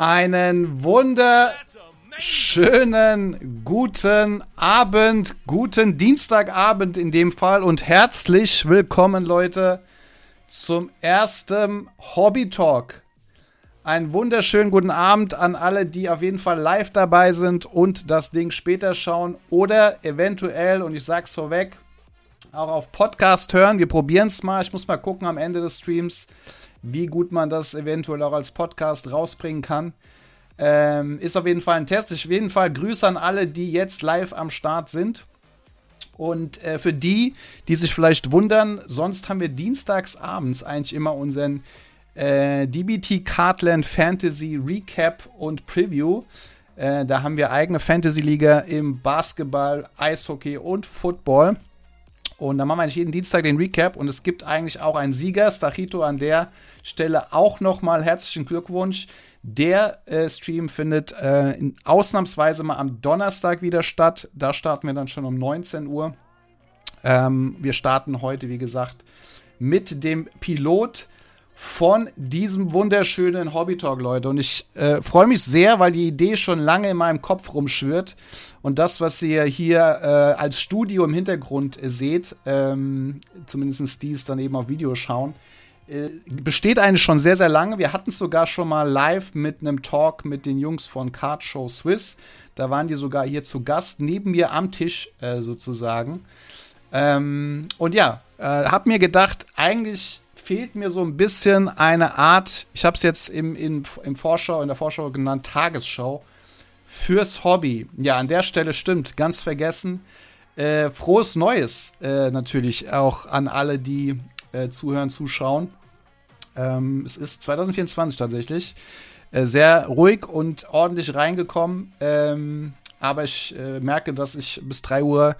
Einen wunderschönen guten Abend, guten Dienstagabend in dem Fall und herzlich willkommen, Leute, zum ersten Hobby Talk. Einen wunderschönen guten Abend an alle, die auf jeden Fall live dabei sind und das Ding später schauen oder eventuell, und ich sag's vorweg, auch auf Podcast hören. Wir probieren es mal. Ich muss mal gucken am Ende des Streams, wie gut man das eventuell auch als Podcast rausbringen kann. Ähm, ist auf jeden Fall ein Test. Ich auf jeden Fall Grüße an alle, die jetzt live am Start sind. Und äh, für die, die sich vielleicht wundern, sonst haben wir dienstags abends eigentlich immer unseren äh, DBT Cardland Fantasy Recap und Preview. Äh, da haben wir eigene Fantasy-Liga im Basketball, Eishockey und Football. Und dann machen wir eigentlich jeden Dienstag den Recap und es gibt eigentlich auch einen Sieger. Stachito an der Stelle auch nochmal herzlichen Glückwunsch. Der äh, Stream findet äh, ausnahmsweise mal am Donnerstag wieder statt. Da starten wir dann schon um 19 Uhr. Ähm, wir starten heute, wie gesagt, mit dem Pilot von diesem wunderschönen Hobby Talk, Leute. Und ich äh, freue mich sehr, weil die Idee schon lange in meinem Kopf rumschwirrt. Und das, was ihr hier äh, als Studio im Hintergrund äh, seht, ähm, zumindest die es dann eben auf Video schauen, äh, besteht eigentlich schon sehr, sehr lange. Wir hatten es sogar schon mal live mit einem Talk mit den Jungs von Card Show Swiss. Da waren die sogar hier zu Gast, neben mir am Tisch äh, sozusagen. Ähm, und ja, äh, hab mir gedacht, eigentlich fehlt mir so ein bisschen eine Art, ich habe es jetzt im, im, im Vorschau, in der Vorschau genannt, Tagesschau fürs Hobby. Ja, an der Stelle stimmt, ganz vergessen. Äh, frohes Neues äh, natürlich auch an alle, die äh, zuhören, zuschauen. Ähm, es ist 2024 tatsächlich. Äh, sehr ruhig und ordentlich reingekommen. Ähm, aber ich äh, merke, dass ich bis 3 Uhr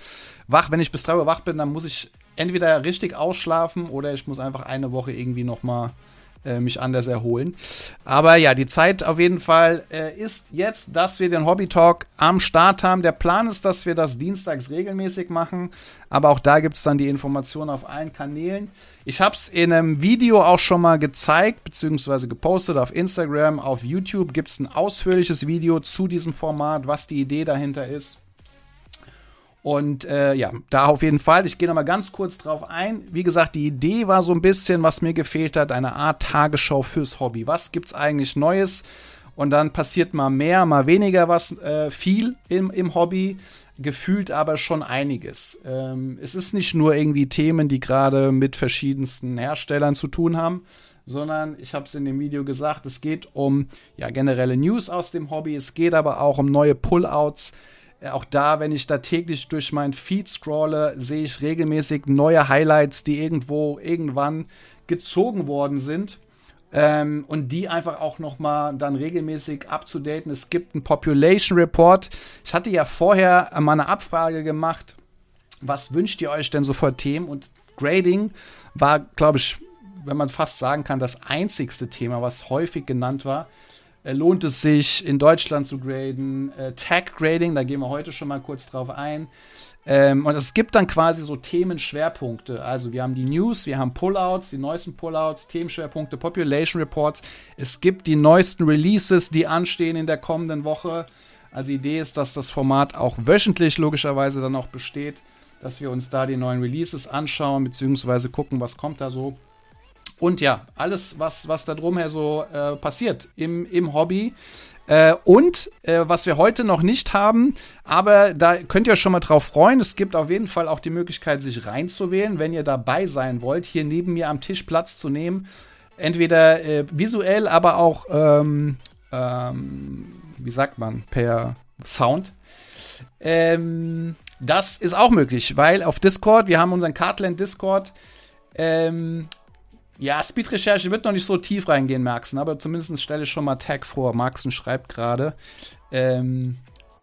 wach, wenn ich bis 3 Uhr wach bin, dann muss ich entweder richtig ausschlafen oder ich muss einfach eine Woche irgendwie noch mal äh, mich anders erholen. Aber ja, die Zeit auf jeden Fall äh, ist jetzt, dass wir den Hobby Talk am Start haben. Der Plan ist, dass wir das dienstags regelmäßig machen, aber auch da gibt es dann die Informationen auf allen Kanälen. Ich habe es in einem Video auch schon mal gezeigt, beziehungsweise gepostet auf Instagram, auf YouTube gibt es ein ausführliches Video zu diesem Format, was die Idee dahinter ist. Und äh, ja, da auf jeden Fall. Ich gehe noch mal ganz kurz drauf ein. Wie gesagt, die Idee war so ein bisschen, was mir gefehlt hat, eine Art Tagesschau fürs Hobby. Was gibt's eigentlich Neues? Und dann passiert mal mehr, mal weniger was, äh, viel im, im Hobby, gefühlt aber schon einiges. Ähm, es ist nicht nur irgendwie Themen, die gerade mit verschiedensten Herstellern zu tun haben, sondern ich habe es in dem Video gesagt, es geht um ja, generelle News aus dem Hobby, es geht aber auch um neue Pullouts, auch da, wenn ich da täglich durch mein Feed scrolle, sehe ich regelmäßig neue Highlights, die irgendwo, irgendwann gezogen worden sind. Ähm, und die einfach auch noch mal dann regelmäßig abzudaten. Es gibt einen Population Report. Ich hatte ja vorher mal eine Abfrage gemacht, was wünscht ihr euch denn so für Themen? Und Grading war, glaube ich, wenn man fast sagen kann, das einzigste Thema, was häufig genannt war. Äh, lohnt es sich, in Deutschland zu graden. Äh, Tag Grading, da gehen wir heute schon mal kurz drauf ein. Ähm, und es gibt dann quasi so Themenschwerpunkte. Also wir haben die News, wir haben Pullouts, die neuesten Pullouts, Themenschwerpunkte, Population Reports. Es gibt die neuesten Releases, die anstehen in der kommenden Woche. Also die Idee ist, dass das Format auch wöchentlich logischerweise dann auch besteht, dass wir uns da die neuen Releases anschauen, beziehungsweise gucken, was kommt da so. Und ja, alles, was, was da drumher so äh, passiert im, im Hobby. Äh, und äh, was wir heute noch nicht haben, aber da könnt ihr schon mal drauf freuen. Es gibt auf jeden Fall auch die Möglichkeit, sich reinzuwählen, wenn ihr dabei sein wollt, hier neben mir am Tisch Platz zu nehmen. Entweder äh, visuell, aber auch, ähm, ähm, wie sagt man, per Sound. Ähm, das ist auch möglich, weil auf Discord, wir haben unseren Cardland Discord, ähm, ja, Speed-Recherche wird noch nicht so tief reingehen, Maxen, aber zumindest stelle ich schon mal Tag vor. Maxen schreibt gerade, ähm,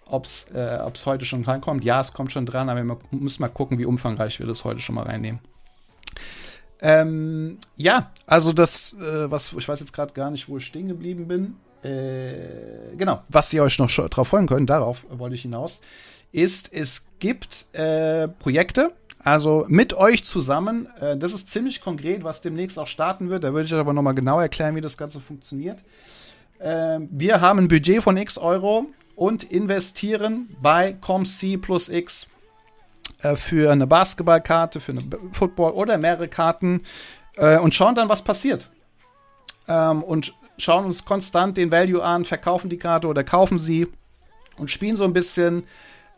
ob es äh, heute schon reinkommt. Ja, es kommt schon dran, aber wir müssen mal gucken, wie umfangreich wir das heute schon mal reinnehmen. Ähm, ja, also das, äh, was ich weiß jetzt gerade gar nicht, wo ich stehen geblieben bin. Äh, genau, was ihr euch noch drauf freuen könnt, darauf wollte ich hinaus, ist, es gibt äh, Projekte, also mit euch zusammen. Äh, das ist ziemlich konkret, was demnächst auch starten wird. Da würde ich aber nochmal genau erklären, wie das Ganze funktioniert. äh, wir haben ein Budget von x Euro und investieren bei ComC plus X äh, für eine Basketballkarte, für eine Football oder mehrere Karten äh, und schauen dann, was passiert. Ähm, und schauen uns konstant den Value an, verkaufen die Karte oder kaufen sie und spielen so ein bisschen,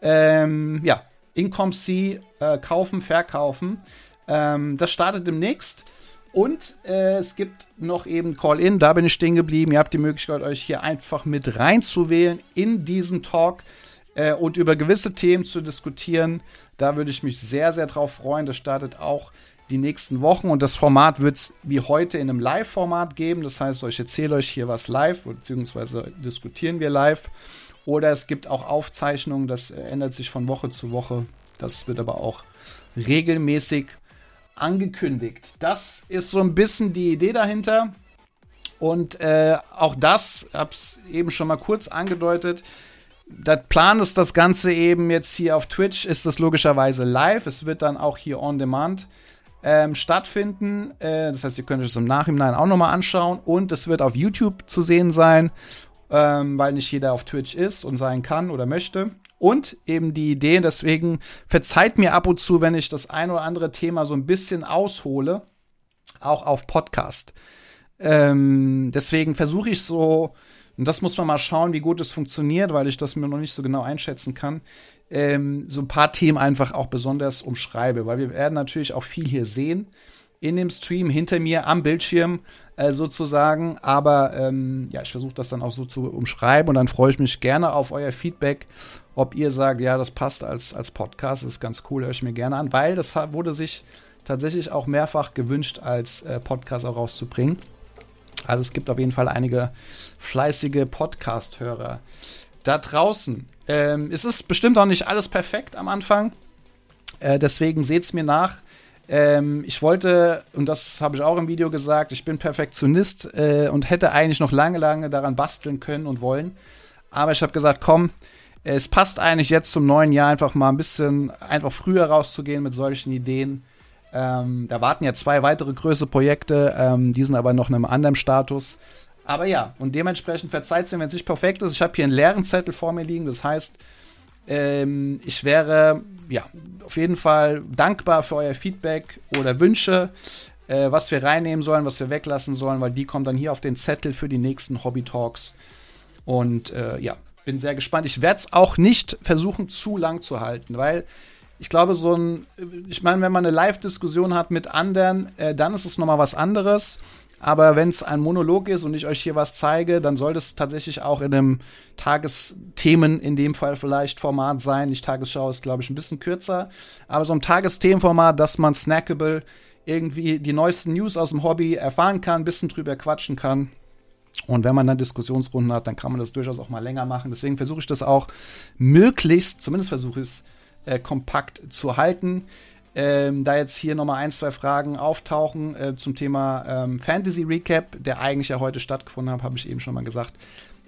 ähm, ja, Income C, äh, kaufen, verkaufen. Ähm, das startet demnächst. Und äh, es gibt noch eben Call-In, da bin ich stehen geblieben. Ihr habt die Möglichkeit, euch hier einfach mit reinzuwählen in diesen Talk äh, und über gewisse Themen zu diskutieren. Da würde ich mich sehr, sehr drauf freuen. Das startet auch die nächsten Wochen und das Format wird es wie heute in einem Live-Format geben. Das heißt, ich erzähle euch hier was live, beziehungsweise diskutieren wir live. Oder es gibt auch Aufzeichnungen, das ändert sich von Woche zu Woche. Das wird aber auch regelmäßig angekündigt. Das ist so ein bisschen die Idee dahinter. Und äh, auch das, hab's eben schon mal kurz angedeutet, der Plan ist das Ganze eben jetzt hier auf Twitch, ist das logischerweise live. Es wird dann auch hier on demand ähm, stattfinden. Äh, das heißt, ihr könnt das im Nachhinein auch nochmal anschauen. Und es wird auf YouTube zu sehen sein, ähm, weil nicht jeder auf Twitch ist und sein kann oder möchte. Und eben die Idee, deswegen verzeiht mir ab und zu, wenn ich das ein oder andere Thema so ein bisschen aushole, auch auf Podcast. Ähm, deswegen versuche ich so, und das muss man mal schauen, wie gut es funktioniert, weil ich das mir noch nicht so genau einschätzen kann, ähm, so ein paar Themen einfach auch besonders umschreibe, weil wir werden natürlich auch viel hier sehen in dem Stream hinter mir am Bildschirm äh, sozusagen. Aber ähm, ja, ich versuche das dann auch so zu umschreiben und dann freue ich mich gerne auf euer Feedback, ob ihr sagt, ja, das passt als, als Podcast, das ist ganz cool, höre ich mir gerne an, weil das wurde sich tatsächlich auch mehrfach gewünscht, als äh, Podcast auch rauszubringen. Also es gibt auf jeden Fall einige fleißige Podcast-Hörer da draußen. Ähm, es ist bestimmt auch nicht alles perfekt am Anfang. Äh, deswegen seht es mir nach. Ähm, ich wollte, und das habe ich auch im Video gesagt, ich bin Perfektionist äh, und hätte eigentlich noch lange, lange daran basteln können und wollen. Aber ich habe gesagt, komm, es passt eigentlich jetzt zum neuen Jahr einfach mal ein bisschen einfach früher rauszugehen mit solchen Ideen. Ähm, da warten ja zwei weitere größere Projekte, ähm, die sind aber noch in einem anderen Status. Aber ja, und dementsprechend verzeiht es mir, wenn es nicht perfekt ist. Ich habe hier einen leeren Zettel vor mir liegen, das heißt, ähm, ich wäre ja auf jeden Fall dankbar für euer Feedback oder Wünsche, äh, was wir reinnehmen sollen, was wir weglassen sollen, weil die kommen dann hier auf den Zettel für die nächsten Hobby Talks. Und äh, ja, bin sehr gespannt. Ich werde es auch nicht versuchen, zu lang zu halten, weil ich glaube, so ein, ich meine, wenn man eine Live-Diskussion hat mit anderen, äh, dann ist es nochmal was anderes. Aber wenn es ein Monolog ist und ich euch hier was zeige, dann soll das tatsächlich auch in einem Tagesthemen, in dem Fall vielleicht Format sein. Nicht Tagesschau ist, glaube ich, ein bisschen kürzer. Aber so ein Tagesthemenformat, dass man snackable irgendwie die neuesten News aus dem Hobby erfahren kann, ein bisschen drüber quatschen kann. Und wenn man dann Diskussionsrunden hat, dann kann man das durchaus auch mal länger machen. Deswegen versuche ich das auch möglichst, zumindest versuche ich es, äh, kompakt zu halten. Ähm, da jetzt hier nochmal ein, zwei Fragen auftauchen äh, zum Thema ähm, Fantasy Recap, der eigentlich ja heute stattgefunden hat, habe ich eben schon mal gesagt.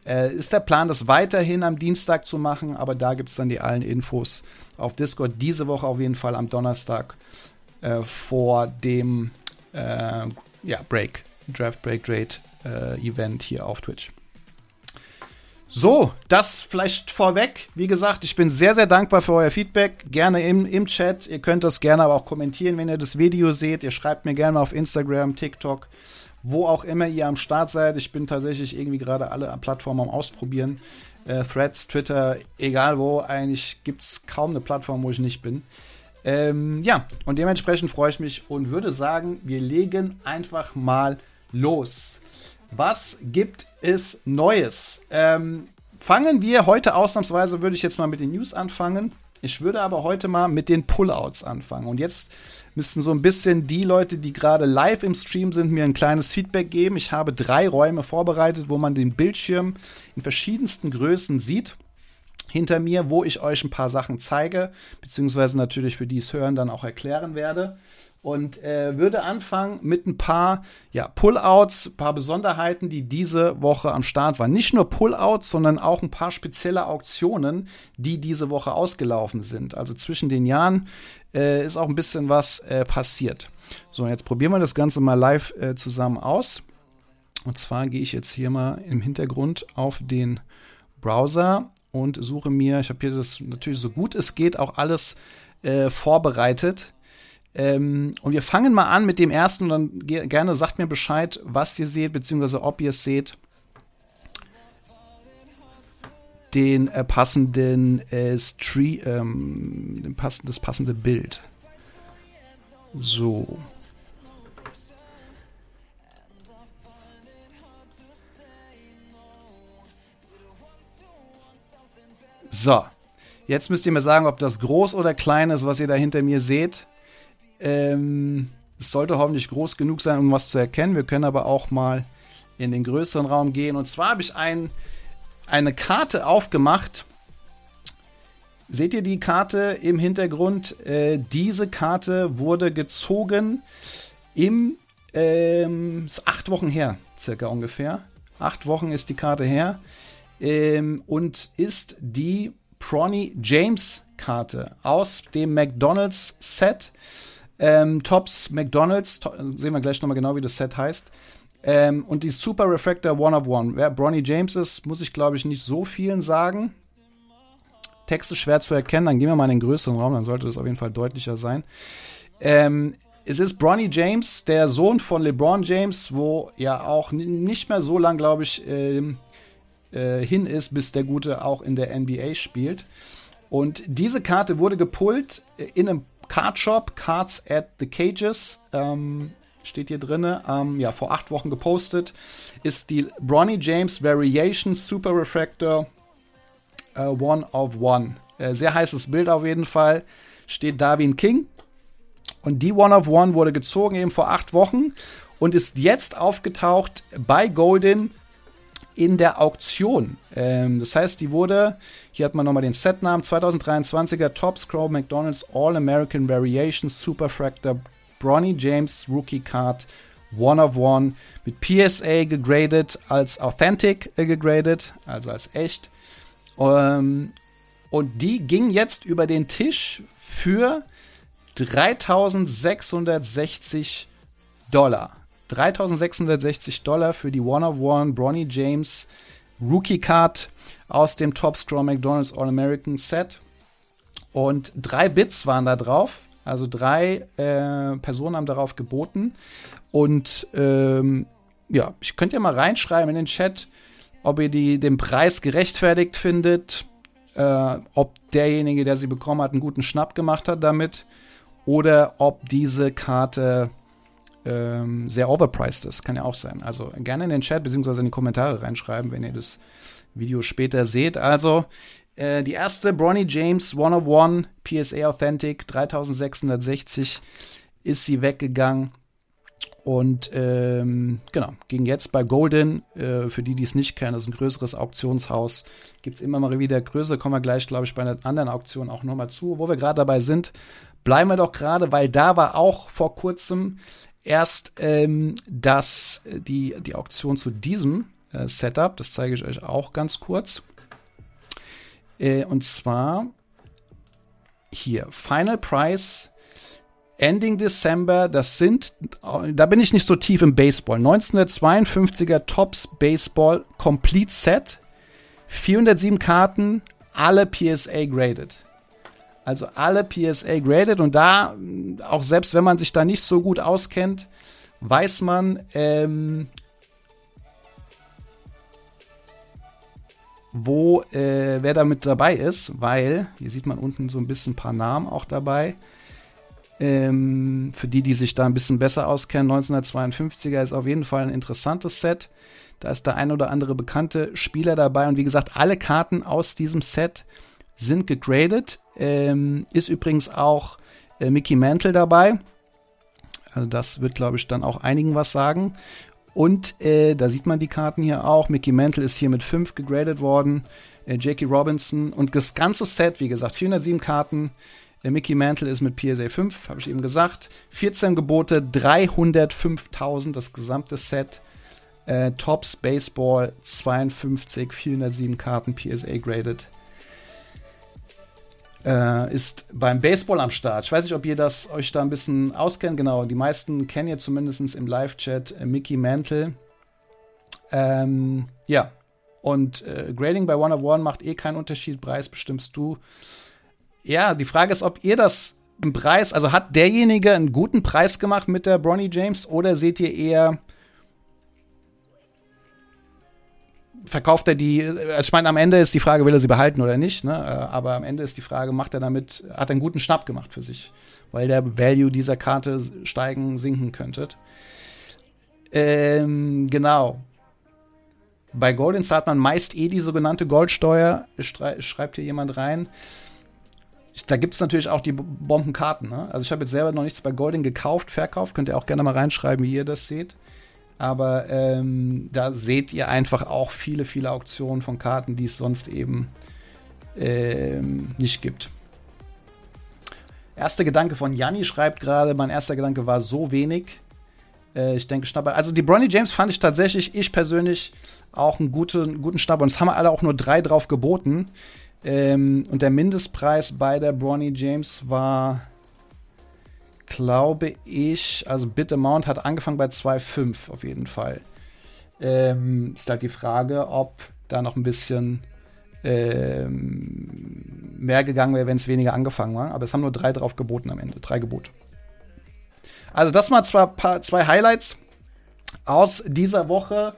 Äh, ist der Plan, das weiterhin am Dienstag zu machen, aber da gibt es dann die allen Infos auf Discord. Diese Woche auf jeden Fall am Donnerstag äh, vor dem äh, ja, Break, Draft Break Trade äh, Event hier auf Twitch. So, das vielleicht vorweg. Wie gesagt, ich bin sehr, sehr dankbar für euer Feedback. Gerne im, im Chat. Ihr könnt das gerne aber auch kommentieren, wenn ihr das Video seht. Ihr schreibt mir gerne auf Instagram, TikTok, wo auch immer ihr am Start seid. Ich bin tatsächlich irgendwie gerade alle Plattformen am Ausprobieren. Äh, Threads, Twitter, egal wo. Eigentlich gibt es kaum eine Plattform, wo ich nicht bin. Ähm, ja, und dementsprechend freue ich mich und würde sagen, wir legen einfach mal los. Was gibt es Neues? Ähm, fangen wir heute ausnahmsweise, würde ich jetzt mal mit den News anfangen. Ich würde aber heute mal mit den Pullouts anfangen. Und jetzt müssten so ein bisschen die Leute, die gerade live im Stream sind, mir ein kleines Feedback geben. Ich habe drei Räume vorbereitet, wo man den Bildschirm in verschiedensten Größen sieht. Hinter mir, wo ich euch ein paar Sachen zeige, beziehungsweise natürlich für die es hören dann auch erklären werde und äh, würde anfangen mit ein paar ja, Pullouts, ein paar Besonderheiten, die diese Woche am Start waren. Nicht nur Pullouts, sondern auch ein paar spezielle Auktionen, die diese Woche ausgelaufen sind. Also zwischen den Jahren äh, ist auch ein bisschen was äh, passiert. So, jetzt probieren wir das Ganze mal live äh, zusammen aus. Und zwar gehe ich jetzt hier mal im Hintergrund auf den Browser und suche mir, ich habe hier das natürlich so gut es geht auch alles äh, vorbereitet. Ähm, und wir fangen mal an mit dem ersten und dann ge gerne sagt mir Bescheid, was ihr seht, beziehungsweise ob ihr es seht. Den äh, passenden äh, Stream, ähm, pass das passende Bild. So. So, jetzt müsst ihr mir sagen, ob das groß oder klein ist, was ihr da hinter mir seht. Ähm, es sollte hoffentlich groß genug sein, um was zu erkennen. Wir können aber auch mal in den größeren Raum gehen. Und zwar habe ich ein, eine Karte aufgemacht. Seht ihr die Karte im Hintergrund? Äh, diese Karte wurde gezogen im ähm, ist acht Wochen her, circa ungefähr. Acht Wochen ist die Karte her ähm, und ist die Bronny James Karte aus dem McDonald's Set. Ähm, Tops McDonald's, to sehen wir gleich nochmal genau, wie das Set heißt. Ähm, und die Super Refractor One of One. Wer Bronny James ist, muss ich glaube ich nicht so vielen sagen. Text ist schwer zu erkennen, dann gehen wir mal in den größeren Raum, dann sollte das auf jeden Fall deutlicher sein. Ähm, es ist Bronny James, der Sohn von LeBron James, wo ja auch nicht mehr so lang, glaube ich, ähm, äh, hin ist, bis der Gute auch in der NBA spielt. Und diese Karte wurde gepullt äh, in einem Card Shop, Cards at the Cages. Ähm, steht hier drin, ähm, ja, vor acht Wochen gepostet, ist die Bronny James Variation Super Refractor äh, One of One. Äh, sehr heißes Bild auf jeden Fall. Steht Darwin King. Und die One of One wurde gezogen eben vor acht Wochen und ist jetzt aufgetaucht bei Golden in der Auktion. Ähm, das heißt, die wurde, hier hat man nochmal den Setnamen, 2023er Top Scroll McDonald's All-American Variation Superfractor Bronny James Rookie Card One of One mit PSA gegradet als Authentic äh, gegradet, also als echt. Ähm, und die ging jetzt über den Tisch für 3660 Dollar. 3660 Dollar für die One of One Bronny James Rookie Card aus dem Top Scroll McDonald's All-American Set. Und drei Bits waren da drauf. Also drei äh, Personen haben darauf geboten. Und ähm, ja, ich könnte ja mal reinschreiben in den Chat, ob ihr die, den Preis gerechtfertigt findet, äh, ob derjenige, der sie bekommen hat, einen guten Schnapp gemacht hat damit oder ob diese Karte ähm, sehr overpriced ist. Kann ja auch sein. Also gerne in den Chat bzw. in die Kommentare reinschreiben, wenn ihr das Video später seht. Also äh, die erste Bronny James 101 PSA Authentic 3660 ist sie weggegangen. Und ähm, genau, ging jetzt bei Golden, äh, für die, die es nicht kennen, das ist ein größeres Auktionshaus. Gibt es immer mal wieder größer, kommen wir gleich, glaube ich, bei einer anderen Auktion auch nochmal zu. Wo wir gerade dabei sind, bleiben wir doch gerade, weil da war auch vor kurzem erst ähm, das, die, die Auktion zu diesem äh, Setup. Das zeige ich euch auch ganz kurz. Äh, und zwar hier, Final Price Ending December, das sind, da bin ich nicht so tief im Baseball. 1952er Tops Baseball Complete Set, 407 Karten, alle PSA graded. Also alle PSA graded und da, auch selbst wenn man sich da nicht so gut auskennt, weiß man, ähm, wo, äh, wer da mit dabei ist, weil hier sieht man unten so ein bisschen ein paar Namen auch dabei. Ähm, für die, die sich da ein bisschen besser auskennen, 1952er ist auf jeden Fall ein interessantes Set. Da ist der ein oder andere bekannte Spieler dabei und wie gesagt, alle Karten aus diesem Set sind gegradet. Ähm, ist übrigens auch äh, Mickey Mantle dabei. Also das wird, glaube ich, dann auch einigen was sagen. Und äh, da sieht man die Karten hier auch. Mickey Mantle ist hier mit 5 gegradet worden. Äh, Jackie Robinson und das ganze Set, wie gesagt, 407 Karten. Äh, Mickey Mantle ist mit PSA 5, habe ich eben gesagt. 14 Gebote, 305.000 das gesamte Set. Äh, Tops Baseball 52, 407 Karten PSA graded äh, ist beim Baseball am Start. Ich weiß nicht, ob ihr das euch da ein bisschen auskennt. Genau, die meisten kennen ihr zumindest im Live-Chat äh, Mickey Mantle. Ähm, ja. Und äh, Grading bei One of One macht eh keinen Unterschied. Preis bestimmst du. Ja, die Frage ist, ob ihr das einen Preis, also hat derjenige einen guten Preis gemacht mit der Bronny James oder seht ihr eher, verkauft er die, also ich meine, am Ende ist die Frage, will er sie behalten oder nicht, ne? Äh, aber am Ende ist die Frage, macht er damit, hat er einen guten Schnapp gemacht für sich, weil der Value dieser Karte steigen, sinken könnte. Ähm, genau. Bei Golden zahlt man meist eh die sogenannte Goldsteuer, schreibt hier jemand rein da gibt es natürlich auch die Bombenkarten. Ne? Also ich habe jetzt selber noch nichts bei Golding gekauft, verkauft. Könnt ihr auch gerne mal reinschreiben, wie ihr das seht. Aber ähm, da seht ihr einfach auch viele, viele Auktionen von Karten, die es sonst eben ähm, nicht gibt. Erster Gedanke von Janni schreibt gerade, mein erster Gedanke war so wenig. Äh, ich denke, Schnapper. Also die Bronny James fand ich tatsächlich, ich persönlich, auch einen guten, guten Schnapper. Und es haben alle auch nur drei drauf geboten. Ähm, und der Mindestpreis bei der Bronny James war, glaube ich, also Bit Amount hat angefangen bei 2,5 auf jeden Fall. Ähm, ist halt die Frage, ob da noch ein bisschen ähm, mehr gegangen wäre, wenn es weniger angefangen war. Aber es haben nur drei drauf geboten am Ende. Drei Gebote. Also, das mal zwei, zwei Highlights aus dieser Woche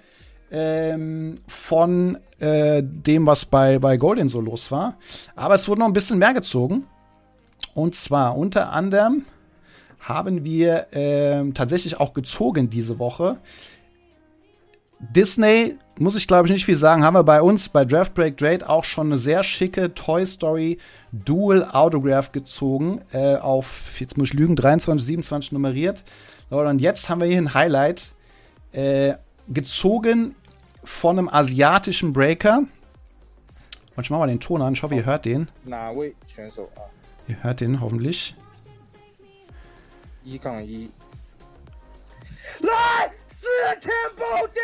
ähm, von äh, dem, was bei, bei Golden so los war. Aber es wurde noch ein bisschen mehr gezogen. Und zwar unter anderem haben wir ähm, tatsächlich auch gezogen diese Woche. Disney, muss ich glaube ich nicht viel sagen, haben wir bei uns bei Draft Break Trade auch schon eine sehr schicke Toy Story Dual Autograph gezogen. Äh, auf, jetzt muss ich lügen, 23, 27 nummeriert. Und jetzt haben wir hier ein Highlight. Äh, gezogen von einem asiatischen Breaker. Und ich mach mal den Ton an. Ich hoffe, ihr hört den. Ihr hört den hoffentlich. 一杠一。来，四千暴击，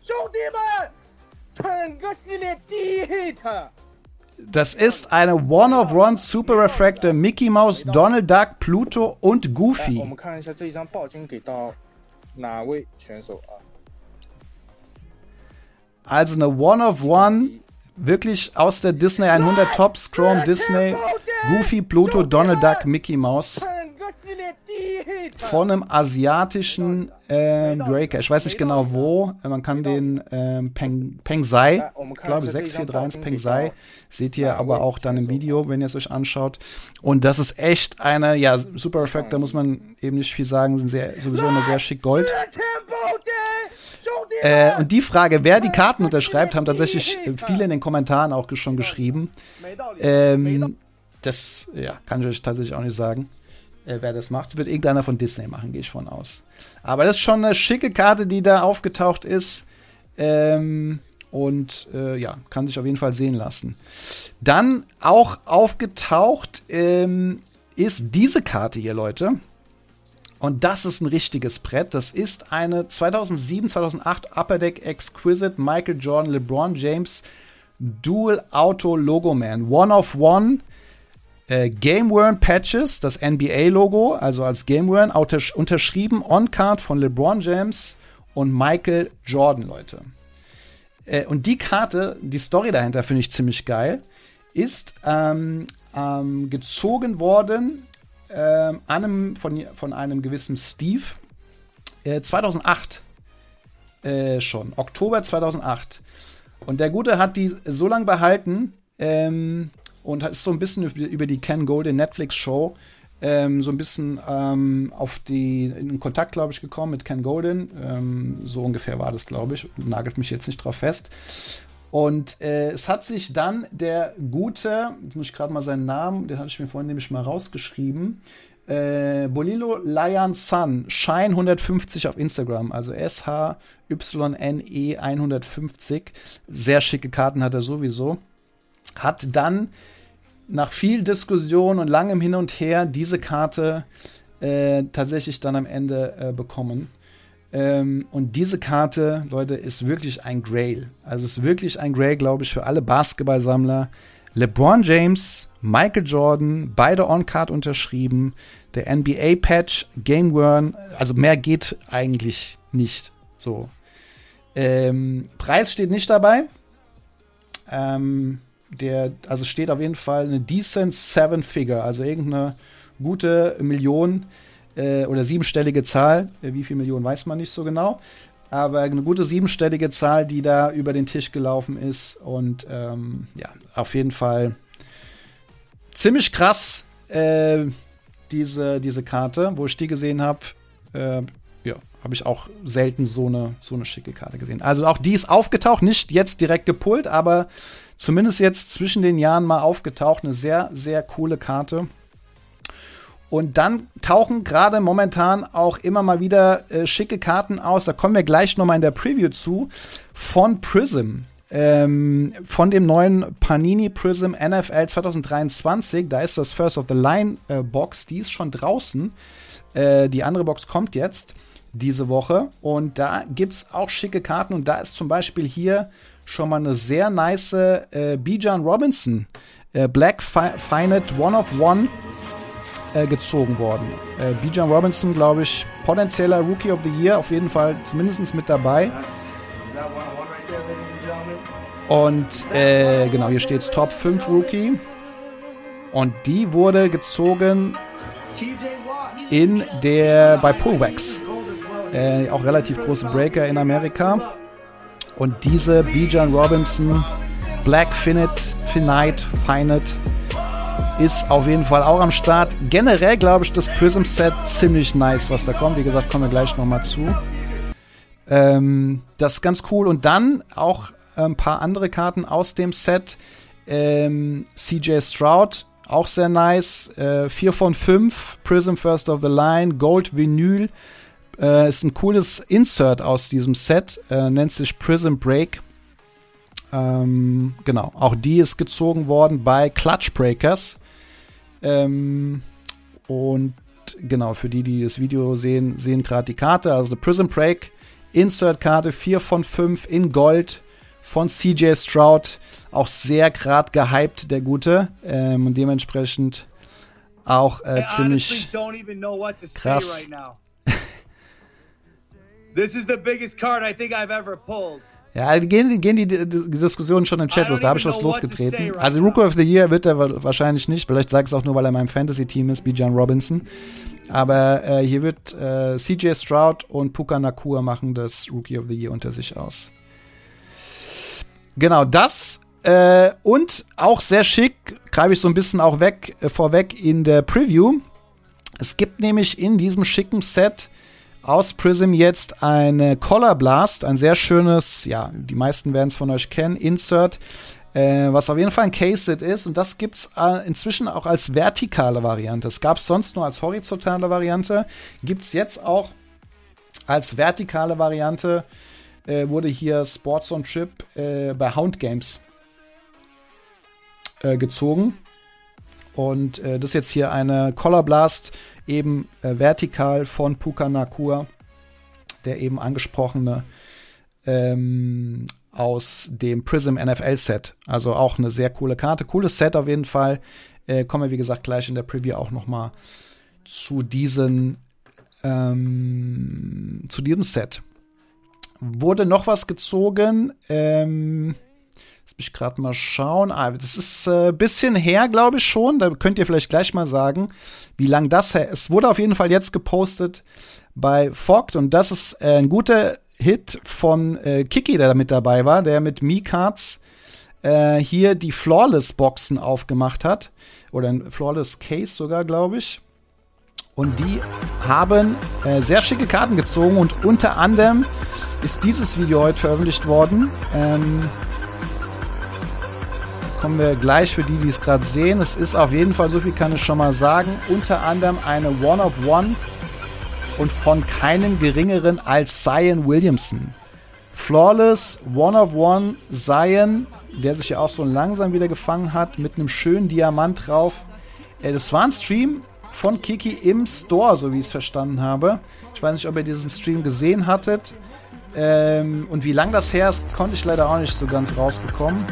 兄弟们，整个系列第一 Hit。Das ist eine One of One Super Refractor Mickey Mouse, Donald Duck, Pluto und Goofy. 我们看一下这一张暴金给到哪位选手啊？also eine One of One, wirklich aus der Disney 100 Tops, Chrome Disney, Goofy, Pluto, Donald Duck, Mickey Mouse. Von einem asiatischen äh, Breaker. Ich weiß nicht genau wo. Man kann den äh, Peng, Pengzai, ich glaube 6431 Pengzai, seht ihr aber auch dann im Video, wenn ihr es euch anschaut. Und das ist echt eine, ja, Super Effect, da muss man eben nicht viel sagen, sind sehr, sowieso eine sehr schick Gold. Äh, und die Frage, wer die Karten unterschreibt, haben tatsächlich viele in den Kommentaren auch schon geschrieben. Ähm, das ja, kann ich euch tatsächlich auch nicht sagen, äh, wer das macht. Wird irgendeiner von Disney machen, gehe ich von aus. Aber das ist schon eine schicke Karte, die da aufgetaucht ist. Ähm, und äh, ja, kann sich auf jeden Fall sehen lassen. Dann auch aufgetaucht ähm, ist diese Karte hier, Leute. Und das ist ein richtiges Brett. Das ist eine 2007, 2008 Upper Deck Exquisite Michael Jordan LeBron James Dual Auto Logo Man. One of One. Äh, Game Worn Patches, das NBA-Logo, also als Game Worn, unterschrieben On-Card von LeBron James und Michael Jordan, Leute. Äh, und die Karte, die Story dahinter finde ich ziemlich geil, ist ähm, ähm, gezogen worden ähm, einem, von, von einem gewissen Steve äh, 2008 äh, schon, Oktober 2008. Und der Gute hat die so lange behalten ähm, und ist so ein bisschen über die Ken Golden Netflix Show ähm, so ein bisschen ähm, auf die in Kontakt, glaube ich, gekommen mit Ken Golden. Ähm, so ungefähr war das, glaube ich. Nagelt mich jetzt nicht drauf fest. Und äh, es hat sich dann der gute, jetzt muss ich gerade mal seinen Namen, den hatte ich mir vorhin nämlich mal rausgeschrieben, äh, Bolilo Lion Sun, Shine 150 auf Instagram, also S-H-Y-N-E 150. Sehr schicke Karten hat er sowieso. Hat dann nach viel Diskussion und langem Hin und Her diese Karte äh, tatsächlich dann am Ende äh, bekommen. Ähm, und diese Karte, Leute, ist wirklich ein Grail. Also ist wirklich ein Grail, glaube ich, für alle Basketballsammler. LeBron James, Michael Jordan, beide On-Card unterschrieben. Der NBA-Patch, Game Worn, also mehr geht eigentlich nicht. So. Ähm, Preis steht nicht dabei. Ähm, der, also steht auf jeden Fall eine decent Seven Figure, also irgendeine gute Million äh, oder siebenstellige Zahl. Äh, wie viel Millionen weiß man nicht so genau. Aber eine gute siebenstellige Zahl, die da über den Tisch gelaufen ist. Und ähm, ja, auf jeden Fall ziemlich krass, äh, diese, diese Karte, wo ich die gesehen habe. Äh, ja, habe ich auch selten so eine, so eine schicke Karte gesehen. Also auch die ist aufgetaucht, nicht jetzt direkt gepult, aber zumindest jetzt zwischen den Jahren mal aufgetaucht. Eine sehr, sehr coole Karte. Und dann tauchen gerade momentan auch immer mal wieder äh, schicke Karten aus. Da kommen wir gleich nochmal in der Preview zu. Von Prism. Ähm, von dem neuen Panini Prism NFL 2023. Da ist das First of the Line äh, Box. Die ist schon draußen. Äh, die andere Box kommt jetzt diese Woche. Und da gibt es auch schicke Karten. Und da ist zum Beispiel hier schon mal eine sehr nice äh, Bijan Robinson. Äh, Black Fi Finite One of One äh, gezogen worden. Äh, Bijan Robinson, glaube ich, potenzieller Rookie of the Year, auf jeden Fall zumindest mit dabei. Und äh, genau, hier steht es Top 5 Rookie. Und die wurde gezogen in der bei Pullwax. Äh, auch relativ große Breaker in Amerika. Und diese Bijan Robinson Black Finite, Finite, Finite ist auf jeden Fall auch am Start. Generell glaube ich, das Prism-Set ziemlich nice, was da kommt. Wie gesagt, kommen wir gleich nochmal zu. Ähm, das ist ganz cool. Und dann auch ein paar andere Karten aus dem Set. Ähm, CJ Stroud, auch sehr nice. Äh, 4 von 5. Prism First of the Line. Gold Vinyl. Äh, ist ein cooles Insert aus diesem Set. Äh, nennt sich Prism Break. Ähm, genau. Auch die ist gezogen worden bei Clutch Breakers. Ähm, und genau, für die, die das Video sehen, sehen gerade die Karte. Also Prison Break, Insert-Karte 4 von 5 in Gold von CJ Stroud. Auch sehr gerade gehypt, der Gute. Ähm, und dementsprechend auch äh, ziemlich krass. This is the biggest card I think I've ever pulled. Ja, gehen, gehen die, die Diskussionen schon im Chat los. Da habe ich was losgetreten. Also Rookie of the Year wird er wahrscheinlich nicht. Vielleicht sage ich es auch nur, weil er in meinem Fantasy-Team ist, Bijan Robinson. Aber äh, hier wird äh, CJ Stroud und Puka Nakua machen das Rookie of the Year unter sich aus. Genau, das äh, und auch sehr schick, greife ich so ein bisschen auch weg, äh, vorweg in der Preview. Es gibt nämlich in diesem schicken Set aus Prism jetzt eine Color Blast, ein sehr schönes, ja, die meisten werden es von euch kennen, Insert, äh, was auf jeden Fall ein Case-Set ist. Und das gibt's äh, inzwischen auch als vertikale Variante. Es gab es sonst nur als horizontale Variante, gibt's jetzt auch als vertikale Variante. Äh, wurde hier Sports on Trip äh, bei Hound Games äh, gezogen. Und äh, das ist jetzt hier eine Color Blast eben äh, vertikal von Puka Nakua, der eben angesprochene ähm, aus dem Prism NFL Set. Also auch eine sehr coole Karte. Cooles Set auf jeden Fall. Äh, kommen wir, wie gesagt, gleich in der Preview auch noch mal zu diesen ähm, zu diesem Set. Wurde noch was gezogen? Ähm, Lass mich gerade mal schauen. Ah, das ist ein äh, bisschen her, glaube ich schon. Da könnt ihr vielleicht gleich mal sagen, wie lang das her ist. Es wurde auf jeden Fall jetzt gepostet bei Fogt und das ist äh, ein guter Hit von äh, Kiki, der da mit dabei war, der mit Mi-Cards äh, hier die Flawless-Boxen aufgemacht hat. Oder ein Flawless Case sogar, glaube ich. Und die haben äh, sehr schicke Karten gezogen und unter anderem ist dieses Video heute veröffentlicht worden. Ähm, kommen wir gleich für die, die es gerade sehen. Es ist auf jeden Fall, so viel kann ich schon mal sagen, unter anderem eine One-of-One und von keinem geringeren als Zion Williamson. Flawless One-of-One Zion, der sich ja auch so langsam wieder gefangen hat, mit einem schönen Diamant drauf. Äh, das war ein Stream von Kiki im Store, so wie ich es verstanden habe. Ich weiß nicht, ob ihr diesen Stream gesehen hattet. Ähm, und wie lang das her ist, konnte ich leider auch nicht so ganz rausbekommen.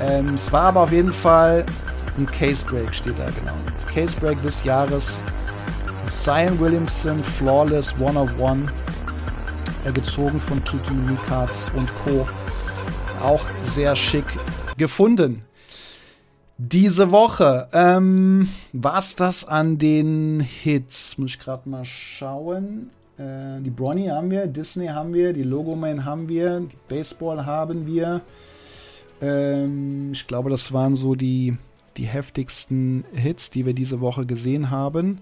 Ähm, es war aber auf jeden Fall ein Case Break, steht da genau. Case Break des Jahres. Zion Williamson, Flawless, One of One. äh, gezogen von Kiki, Nikatz und Co. Auch sehr schick gefunden. Diese Woche ähm, war es das an den Hits. Muss ich gerade mal schauen. Äh, die Bronny haben wir, Disney haben wir, die Logoman haben wir, die Baseball haben wir. Ähm, ich glaube, das waren so die, die heftigsten Hits, die wir diese Woche gesehen haben.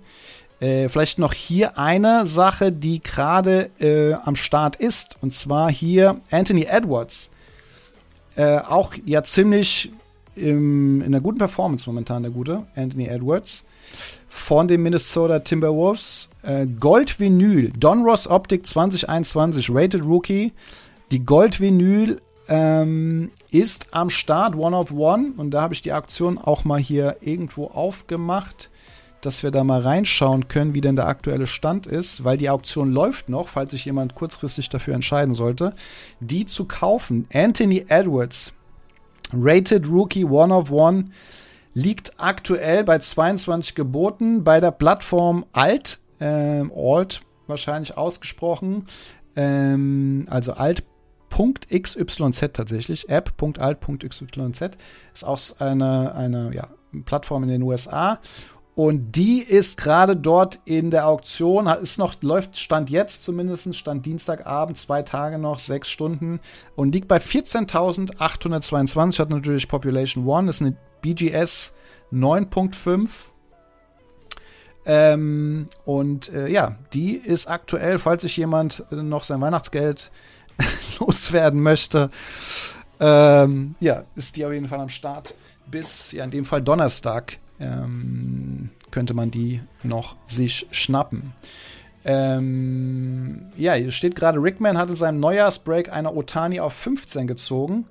Äh, vielleicht noch hier eine Sache, die gerade äh, am Start ist. Und zwar hier Anthony Edwards. Äh, auch ja ziemlich im, in einer guten Performance momentan, der gute Anthony Edwards. Von den Minnesota Timberwolves. Äh, Gold Vinyl, Don Ross Optik 2021, Rated Rookie. Die Gold Vinyl ähm, ist am Start, One of One. Und da habe ich die Aktion auch mal hier irgendwo aufgemacht, dass wir da mal reinschauen können, wie denn der aktuelle Stand ist, weil die Auktion läuft noch, falls sich jemand kurzfristig dafür entscheiden sollte, die zu kaufen. Anthony Edwards, Rated Rookie One of One liegt aktuell bei 22 Geboten bei der Plattform Alt, ähm, Alt wahrscheinlich ausgesprochen, ähm, also alt.xyz tatsächlich, app.alt.xyz ist auch eine, eine ja, Plattform in den USA und die ist gerade dort in der Auktion, ist noch, läuft Stand jetzt zumindest, Stand Dienstagabend, zwei Tage noch, sechs Stunden und liegt bei 14.822. Hat natürlich Population One, ist eine BGS 9.5. Ähm, und äh, ja, die ist aktuell, falls sich jemand noch sein Weihnachtsgeld loswerden möchte, ähm, ja, ist die auf jeden Fall am Start bis, ja, in dem Fall Donnerstag ähm, könnte man die noch sich schnappen. Ähm, ja, hier steht gerade, Rickman hat in seinem Neujahrsbreak eine Otani auf 15 gezogen.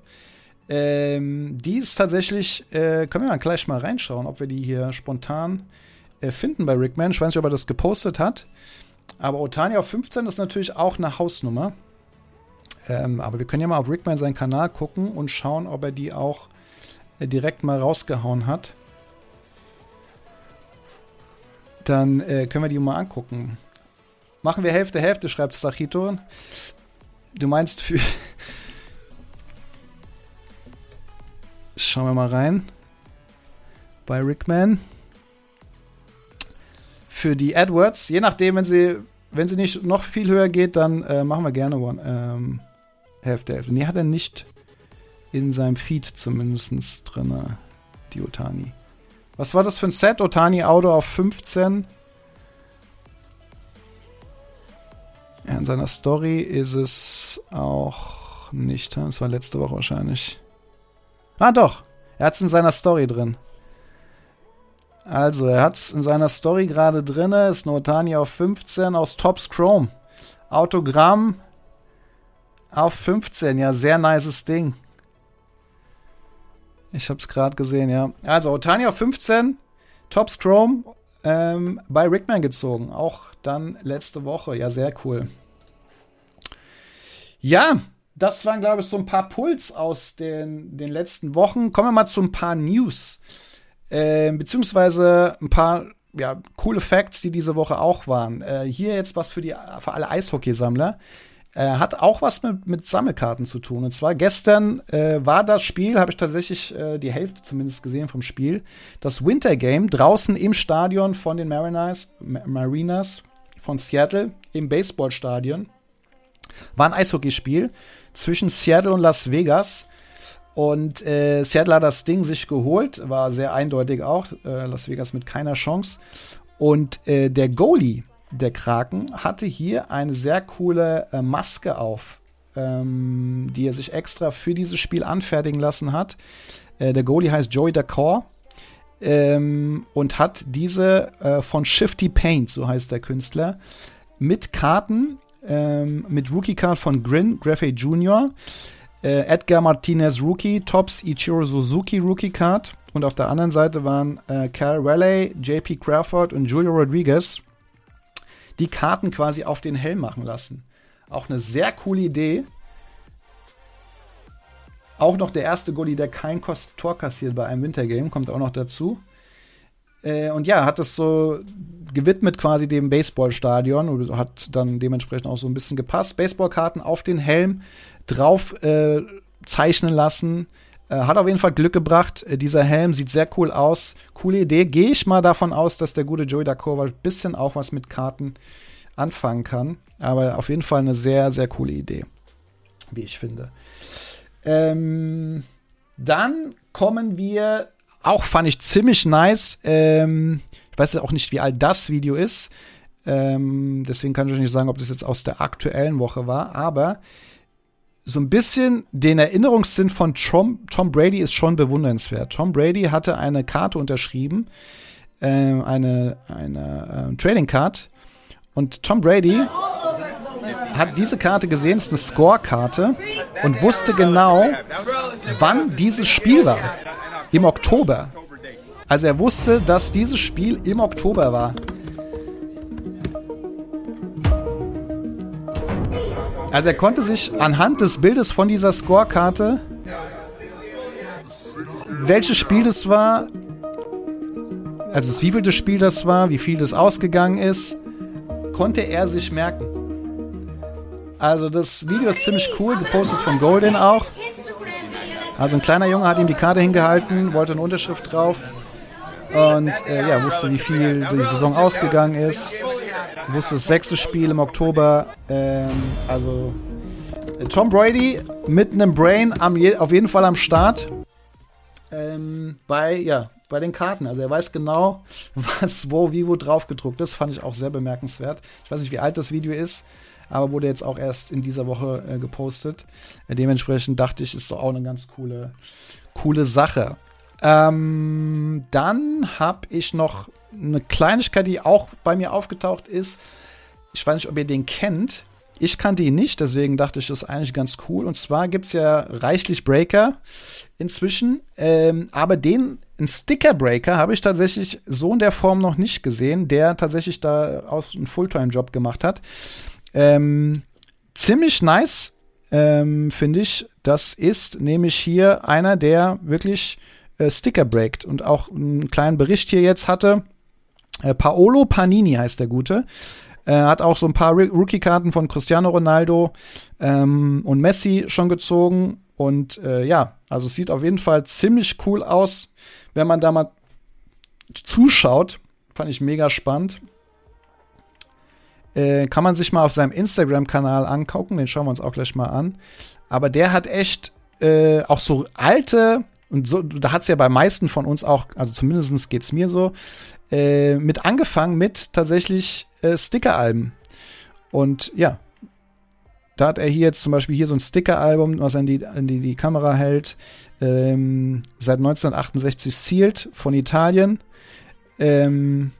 Ähm, die ist tatsächlich, äh, können wir mal gleich mal reinschauen, ob wir die hier spontan äh, finden bei Rickman. Ich weiß nicht, ob er das gepostet hat. Aber Otani auf 15 ist natürlich auch eine Hausnummer. Ähm, aber wir können ja mal auf Rickman seinen Kanal gucken und schauen, ob er die auch äh, direkt mal rausgehauen hat dann äh, können wir die mal angucken. Machen wir Hälfte, Hälfte, schreibt Stachito. Du meinst für. Schauen wir mal rein. Bei Rickman. Für die Edwards, je nachdem, wenn sie, wenn sie nicht noch viel höher geht, dann äh, machen wir gerne One, ähm, Hälfte, Hälfte. Nee, hat er nicht in seinem Feed zumindest drin, die Otani. Was war das für ein Set? Otani Auto auf 15. Ja, in seiner Story ist es auch nicht. Das war letzte Woche wahrscheinlich. Ah, doch. Er hat es in seiner Story drin. Also, er hat es in seiner Story gerade drin. Ist ein Otani auf 15 aus Tops Chrome. Autogramm auf 15. Ja, sehr nices Ding. Ich habe es gerade gesehen, ja. Also, Otani auf 15, Tops Chrome ähm, bei Rickman gezogen. Auch dann letzte Woche. Ja, sehr cool. Ja, das waren, glaube ich, so ein paar Puls aus den, den letzten Wochen. Kommen wir mal zu ein paar News. Äh, beziehungsweise ein paar ja, coole Facts, die diese Woche auch waren. Äh, hier jetzt was für, die, für alle Eishockeysammler. Äh, hat auch was mit, mit Sammelkarten zu tun. Und zwar gestern äh, war das Spiel, habe ich tatsächlich äh, die Hälfte zumindest gesehen vom Spiel, das Winter Game draußen im Stadion von den Mariners, Marinas von Seattle im Baseballstadion. War ein Eishockeyspiel zwischen Seattle und Las Vegas. Und äh, Seattle hat das Ding sich geholt, war sehr eindeutig auch. Äh, Las Vegas mit keiner Chance. Und äh, der Goalie der Kraken hatte hier eine sehr coole äh, Maske auf, ähm, die er sich extra für dieses Spiel anfertigen lassen hat. Äh, der Goalie heißt Joey Dacor ähm, und hat diese äh, von Shifty Paint, so heißt der Künstler, mit Karten, ähm, mit Rookie-Card von Grin, Graffey Jr., äh, Edgar Martinez Rookie, Tops Ichiro Suzuki Rookie Card und auf der anderen Seite waren äh, Cal Raleigh, JP Crawford und Julio Rodriguez die Karten quasi auf den Helm machen lassen. Auch eine sehr coole Idee. Auch noch der erste Goalie, der kein Tor kassiert bei einem Wintergame, kommt auch noch dazu. Äh, und ja, hat es so gewidmet quasi dem Baseballstadion und hat dann dementsprechend auch so ein bisschen gepasst. Baseballkarten auf den Helm drauf äh, zeichnen lassen. Äh, hat auf jeden Fall Glück gebracht. Äh, dieser Helm sieht sehr cool aus. Coole Idee. Gehe ich mal davon aus, dass der gute Joey Dakova ein bisschen auch was mit Karten anfangen kann. Aber auf jeden Fall eine sehr, sehr coole Idee. Wie ich finde. Ähm, dann kommen wir, auch fand ich ziemlich nice. Ähm, ich weiß auch nicht, wie alt das Video ist. Ähm, deswegen kann ich euch nicht sagen, ob das jetzt aus der aktuellen Woche war. Aber so ein bisschen den Erinnerungssinn von Tom, Tom Brady ist schon bewundernswert. Tom Brady hatte eine Karte unterschrieben, äh, eine, eine äh, Trading Card. Und Tom Brady hat diese Karte gesehen, ist eine Score-Karte und wusste genau, wann dieses Spiel war. Im Oktober. Also er wusste, dass dieses Spiel im Oktober war. Also er konnte sich anhand des Bildes von dieser Scorekarte, welches Spiel das war, also das wievielte Spiel das war, wie viel das ausgegangen ist, konnte er sich merken. Also das Video ist ziemlich cool, gepostet von Golden auch. Also ein kleiner Junge hat ihm die Karte hingehalten, wollte eine Unterschrift drauf und äh, ja, wusste, wie viel die Saison ausgegangen ist wusste das sechste Spiel im Oktober. Ähm, also äh, Tom Brady mit einem Brain am je, auf jeden Fall am Start. Ähm, bei, ja, bei den Karten. Also er weiß genau, was, wo, wie, wo drauf gedruckt ist. Fand ich auch sehr bemerkenswert. Ich weiß nicht, wie alt das Video ist, aber wurde jetzt auch erst in dieser Woche äh, gepostet. Äh, dementsprechend dachte ich, ist doch auch eine ganz coole, coole Sache. Ähm, dann habe ich noch eine Kleinigkeit, die auch bei mir aufgetaucht ist. Ich weiß nicht, ob ihr den kennt. Ich kannte ihn nicht, deswegen dachte ich, das ist eigentlich ganz cool. Und zwar gibt es ja reichlich Breaker inzwischen, ähm, aber den, einen Sticker-Breaker habe ich tatsächlich so in der Form noch nicht gesehen, der tatsächlich da aus einem Fulltime-Job gemacht hat. Ähm, ziemlich nice, ähm, finde ich. Das ist nämlich hier einer, der wirklich äh, Sticker breakt und auch einen kleinen Bericht hier jetzt hatte. Äh, Paolo Panini heißt der Gute. Er hat auch so ein paar Rookie-Karten von Cristiano Ronaldo ähm, und Messi schon gezogen. Und äh, ja, also es sieht auf jeden Fall ziemlich cool aus, wenn man da mal zuschaut. Fand ich mega spannend. Äh, kann man sich mal auf seinem Instagram-Kanal angucken, den schauen wir uns auch gleich mal an. Aber der hat echt äh, auch so alte, und so, da hat es ja bei meisten von uns auch, also zumindest geht es mir so, äh, mit angefangen mit tatsächlich äh, Sticker-Alben. Und ja, da hat er hier jetzt zum Beispiel hier so ein Sticker-Album, was er in die, in die, die Kamera hält, ähm, seit 1968 sealed von Italien. Ähm,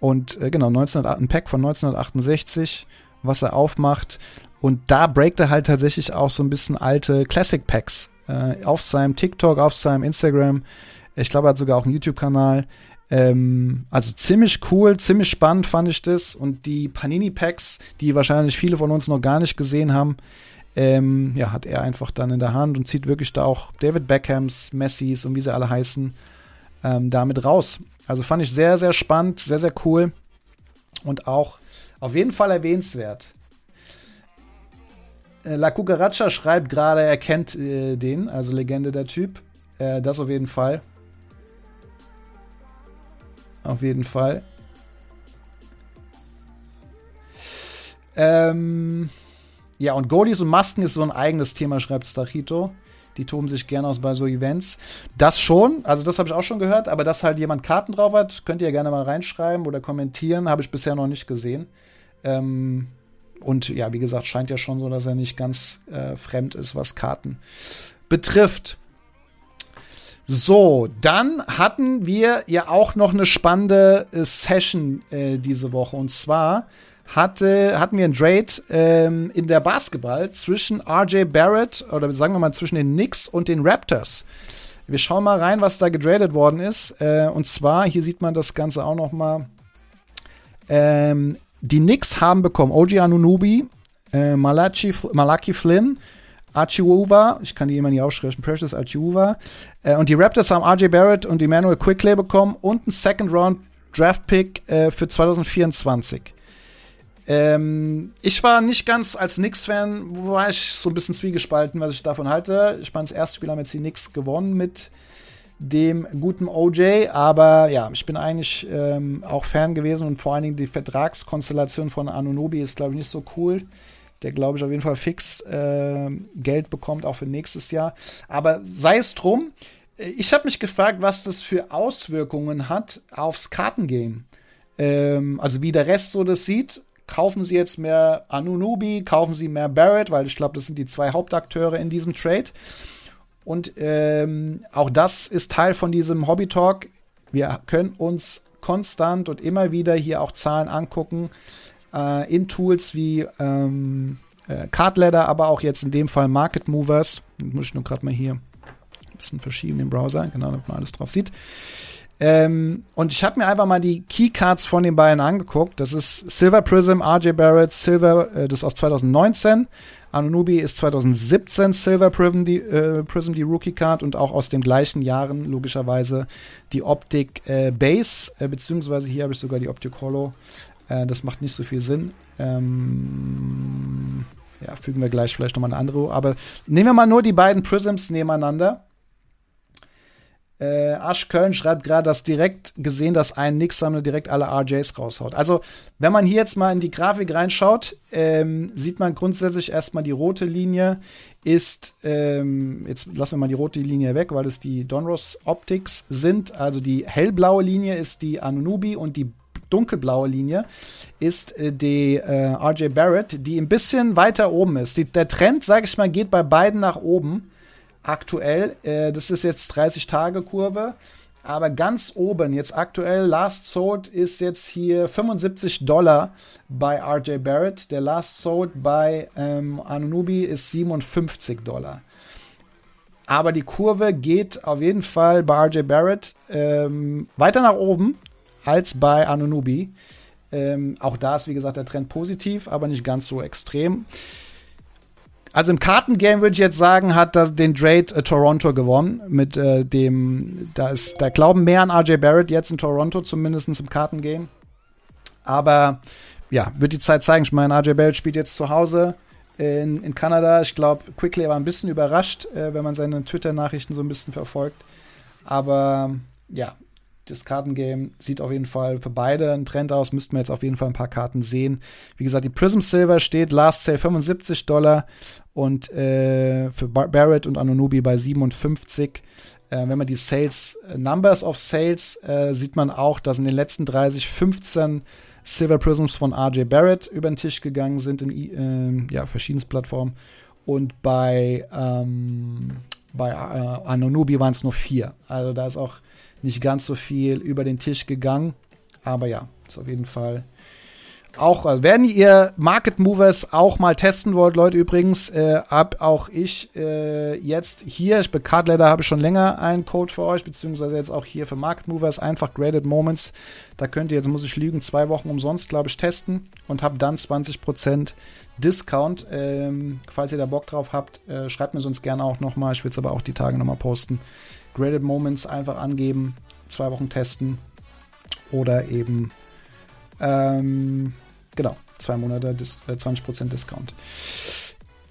und äh, genau, 19, ein Pack von 1968, was er aufmacht. Und da breakt er halt tatsächlich auch so ein bisschen alte Classic Packs äh, auf seinem TikTok, auf seinem Instagram. Ich glaube, er hat sogar auch einen YouTube-Kanal. Ähm, also ziemlich cool, ziemlich spannend fand ich das. Und die Panini-Packs, die wahrscheinlich viele von uns noch gar nicht gesehen haben, ähm, ja, hat er einfach dann in der Hand und zieht wirklich da auch David Beckhams, Messis und wie sie alle heißen, ähm, damit raus. Also fand ich sehr, sehr spannend, sehr, sehr cool und auch auf jeden Fall erwähnenswert. Äh, La Cucaracha schreibt gerade, er kennt äh, den, also Legende der Typ. Äh, das auf jeden Fall. Auf jeden Fall. Ähm, ja, und Goalies und Masken ist so ein eigenes Thema, schreibt Stachito. Die toben sich gerne aus bei so Events. Das schon, also das habe ich auch schon gehört, aber dass halt jemand Karten drauf hat, könnt ihr gerne mal reinschreiben oder kommentieren, habe ich bisher noch nicht gesehen. Ähm, und ja, wie gesagt, scheint ja schon so, dass er nicht ganz äh, fremd ist, was Karten betrifft. So, dann hatten wir ja auch noch eine spannende äh, Session äh, diese Woche. Und zwar hatte, hatten wir einen Trade ähm, in der Basketball zwischen RJ Barrett oder sagen wir mal zwischen den Knicks und den Raptors. Wir schauen mal rein, was da getradet worden ist. Äh, und zwar, hier sieht man das Ganze auch noch mal. Ähm, die Knicks haben bekommen OG Anunobi, äh, Malachi, Malaki Flynn, Achiuwa, ich kann die immer nicht aufschreiben, Precious Achiuwa. Äh, und die Raptors haben RJ Barrett und Emmanuel Quickley bekommen und einen Second Round Draft Pick äh, für 2024. Ähm, ich war nicht ganz als Knicks-Fan, war ich so ein bisschen zwiegespalten, was ich davon halte. Ich meine, das erste Spiel haben jetzt die Knicks gewonnen mit dem guten OJ, aber ja, ich bin eigentlich ähm, auch Fan gewesen und vor allen Dingen die Vertragskonstellation von Anunobi ist, glaube ich, nicht so cool. Der, glaube ich, auf jeden Fall fix äh, Geld bekommt, auch für nächstes Jahr. Aber sei es drum, ich habe mich gefragt, was das für Auswirkungen hat aufs Kartengame. Ähm, also wie der Rest so das sieht. Kaufen Sie jetzt mehr Anunobi, kaufen Sie mehr Barrett, weil ich glaube, das sind die zwei Hauptakteure in diesem Trade. Und ähm, auch das ist Teil von diesem Hobby Talk. Wir können uns konstant und immer wieder hier auch Zahlen angucken äh, in Tools wie ähm, äh, Cardladder, aber auch jetzt in dem Fall Market Movers. Muss ich nur gerade mal hier ein bisschen verschieben im Browser, genau, damit man alles drauf sieht. Ähm, und ich habe mir einfach mal die Keycards von den beiden angeguckt. Das ist Silver Prism, RJ Barrett, Silver, äh, das ist aus 2019. Anunobi ist 2017 Silver Prism die, äh, Prism, die Rookie Card und auch aus den gleichen Jahren logischerweise die Optik äh, Base, äh, beziehungsweise hier habe ich sogar die Optik Hollow. Äh, das macht nicht so viel Sinn. Ähm, ja, fügen wir gleich vielleicht nochmal eine andere. Aber nehmen wir mal nur die beiden Prisms nebeneinander. Äh, Asch Köln schreibt gerade, dass direkt gesehen, dass ein Nix-Sammler direkt alle RJs raushaut. Also, wenn man hier jetzt mal in die Grafik reinschaut, ähm, sieht man grundsätzlich erstmal die rote Linie ist, ähm, jetzt lassen wir mal die rote Linie weg, weil es die Donruss Optics sind. Also die hellblaue Linie ist die Anunubi und die dunkelblaue Linie ist äh, die äh, RJ Barrett, die ein bisschen weiter oben ist. Die, der Trend, sage ich mal, geht bei beiden nach oben aktuell. Äh, das ist jetzt 30-Tage-Kurve. Aber ganz oben, jetzt aktuell, Last Sold ist jetzt hier 75 Dollar bei RJ Barrett. Der Last Sold bei ähm, Anunubi ist 57 Dollar. Aber die Kurve geht auf jeden Fall bei RJ Barrett ähm, weiter nach oben als bei Anunubi. Ähm, auch da ist, wie gesagt, der Trend positiv, aber nicht ganz so extrem. Also im Kartengame würde ich jetzt sagen, hat das den Trade äh, Toronto gewonnen mit äh, dem, da ist, da glauben mehr an RJ Barrett jetzt in Toronto, zumindest im Kartengame. Aber ja, wird die Zeit zeigen. Ich meine, RJ Barrett spielt jetzt zu Hause in, in Kanada. Ich glaube, Quickly war ein bisschen überrascht, äh, wenn man seine Twitter-Nachrichten so ein bisschen verfolgt. Aber ja, das Kartengame sieht auf jeden Fall für beide ein Trend aus. Müssten wir jetzt auf jeden Fall ein paar Karten sehen. Wie gesagt, die Prism Silver steht Last Sale 75 Dollar und äh, für Bar Barrett und Anunobi bei 57. Äh, wenn man die Sales, äh, Numbers of Sales, äh, sieht man auch, dass in den letzten 30 15 Silver Prisms von RJ Barrett über den Tisch gegangen sind in äh, ja, verschiedenen Plattformen. Und bei, ähm, bei äh, Anunobi waren es nur vier. Also da ist auch nicht ganz so viel über den Tisch gegangen. Aber ja, ist auf jeden Fall auch, also wenn ihr Market Movers auch mal testen wollt, Leute, übrigens, äh, hab auch ich äh, jetzt hier, ich bei Cardletter habe ich schon länger einen Code für euch, beziehungsweise jetzt auch hier für Market Movers, einfach Graded Moments. Da könnt ihr, jetzt muss ich lügen, zwei Wochen umsonst, glaube ich, testen und habt dann 20% Discount. Ähm, falls ihr da Bock drauf habt, äh, schreibt mir sonst gerne auch nochmal. Ich will es aber auch die Tage nochmal posten. Graded Moments einfach angeben, zwei Wochen testen oder eben ähm, genau, zwei Monate Dis äh, 20% Discount.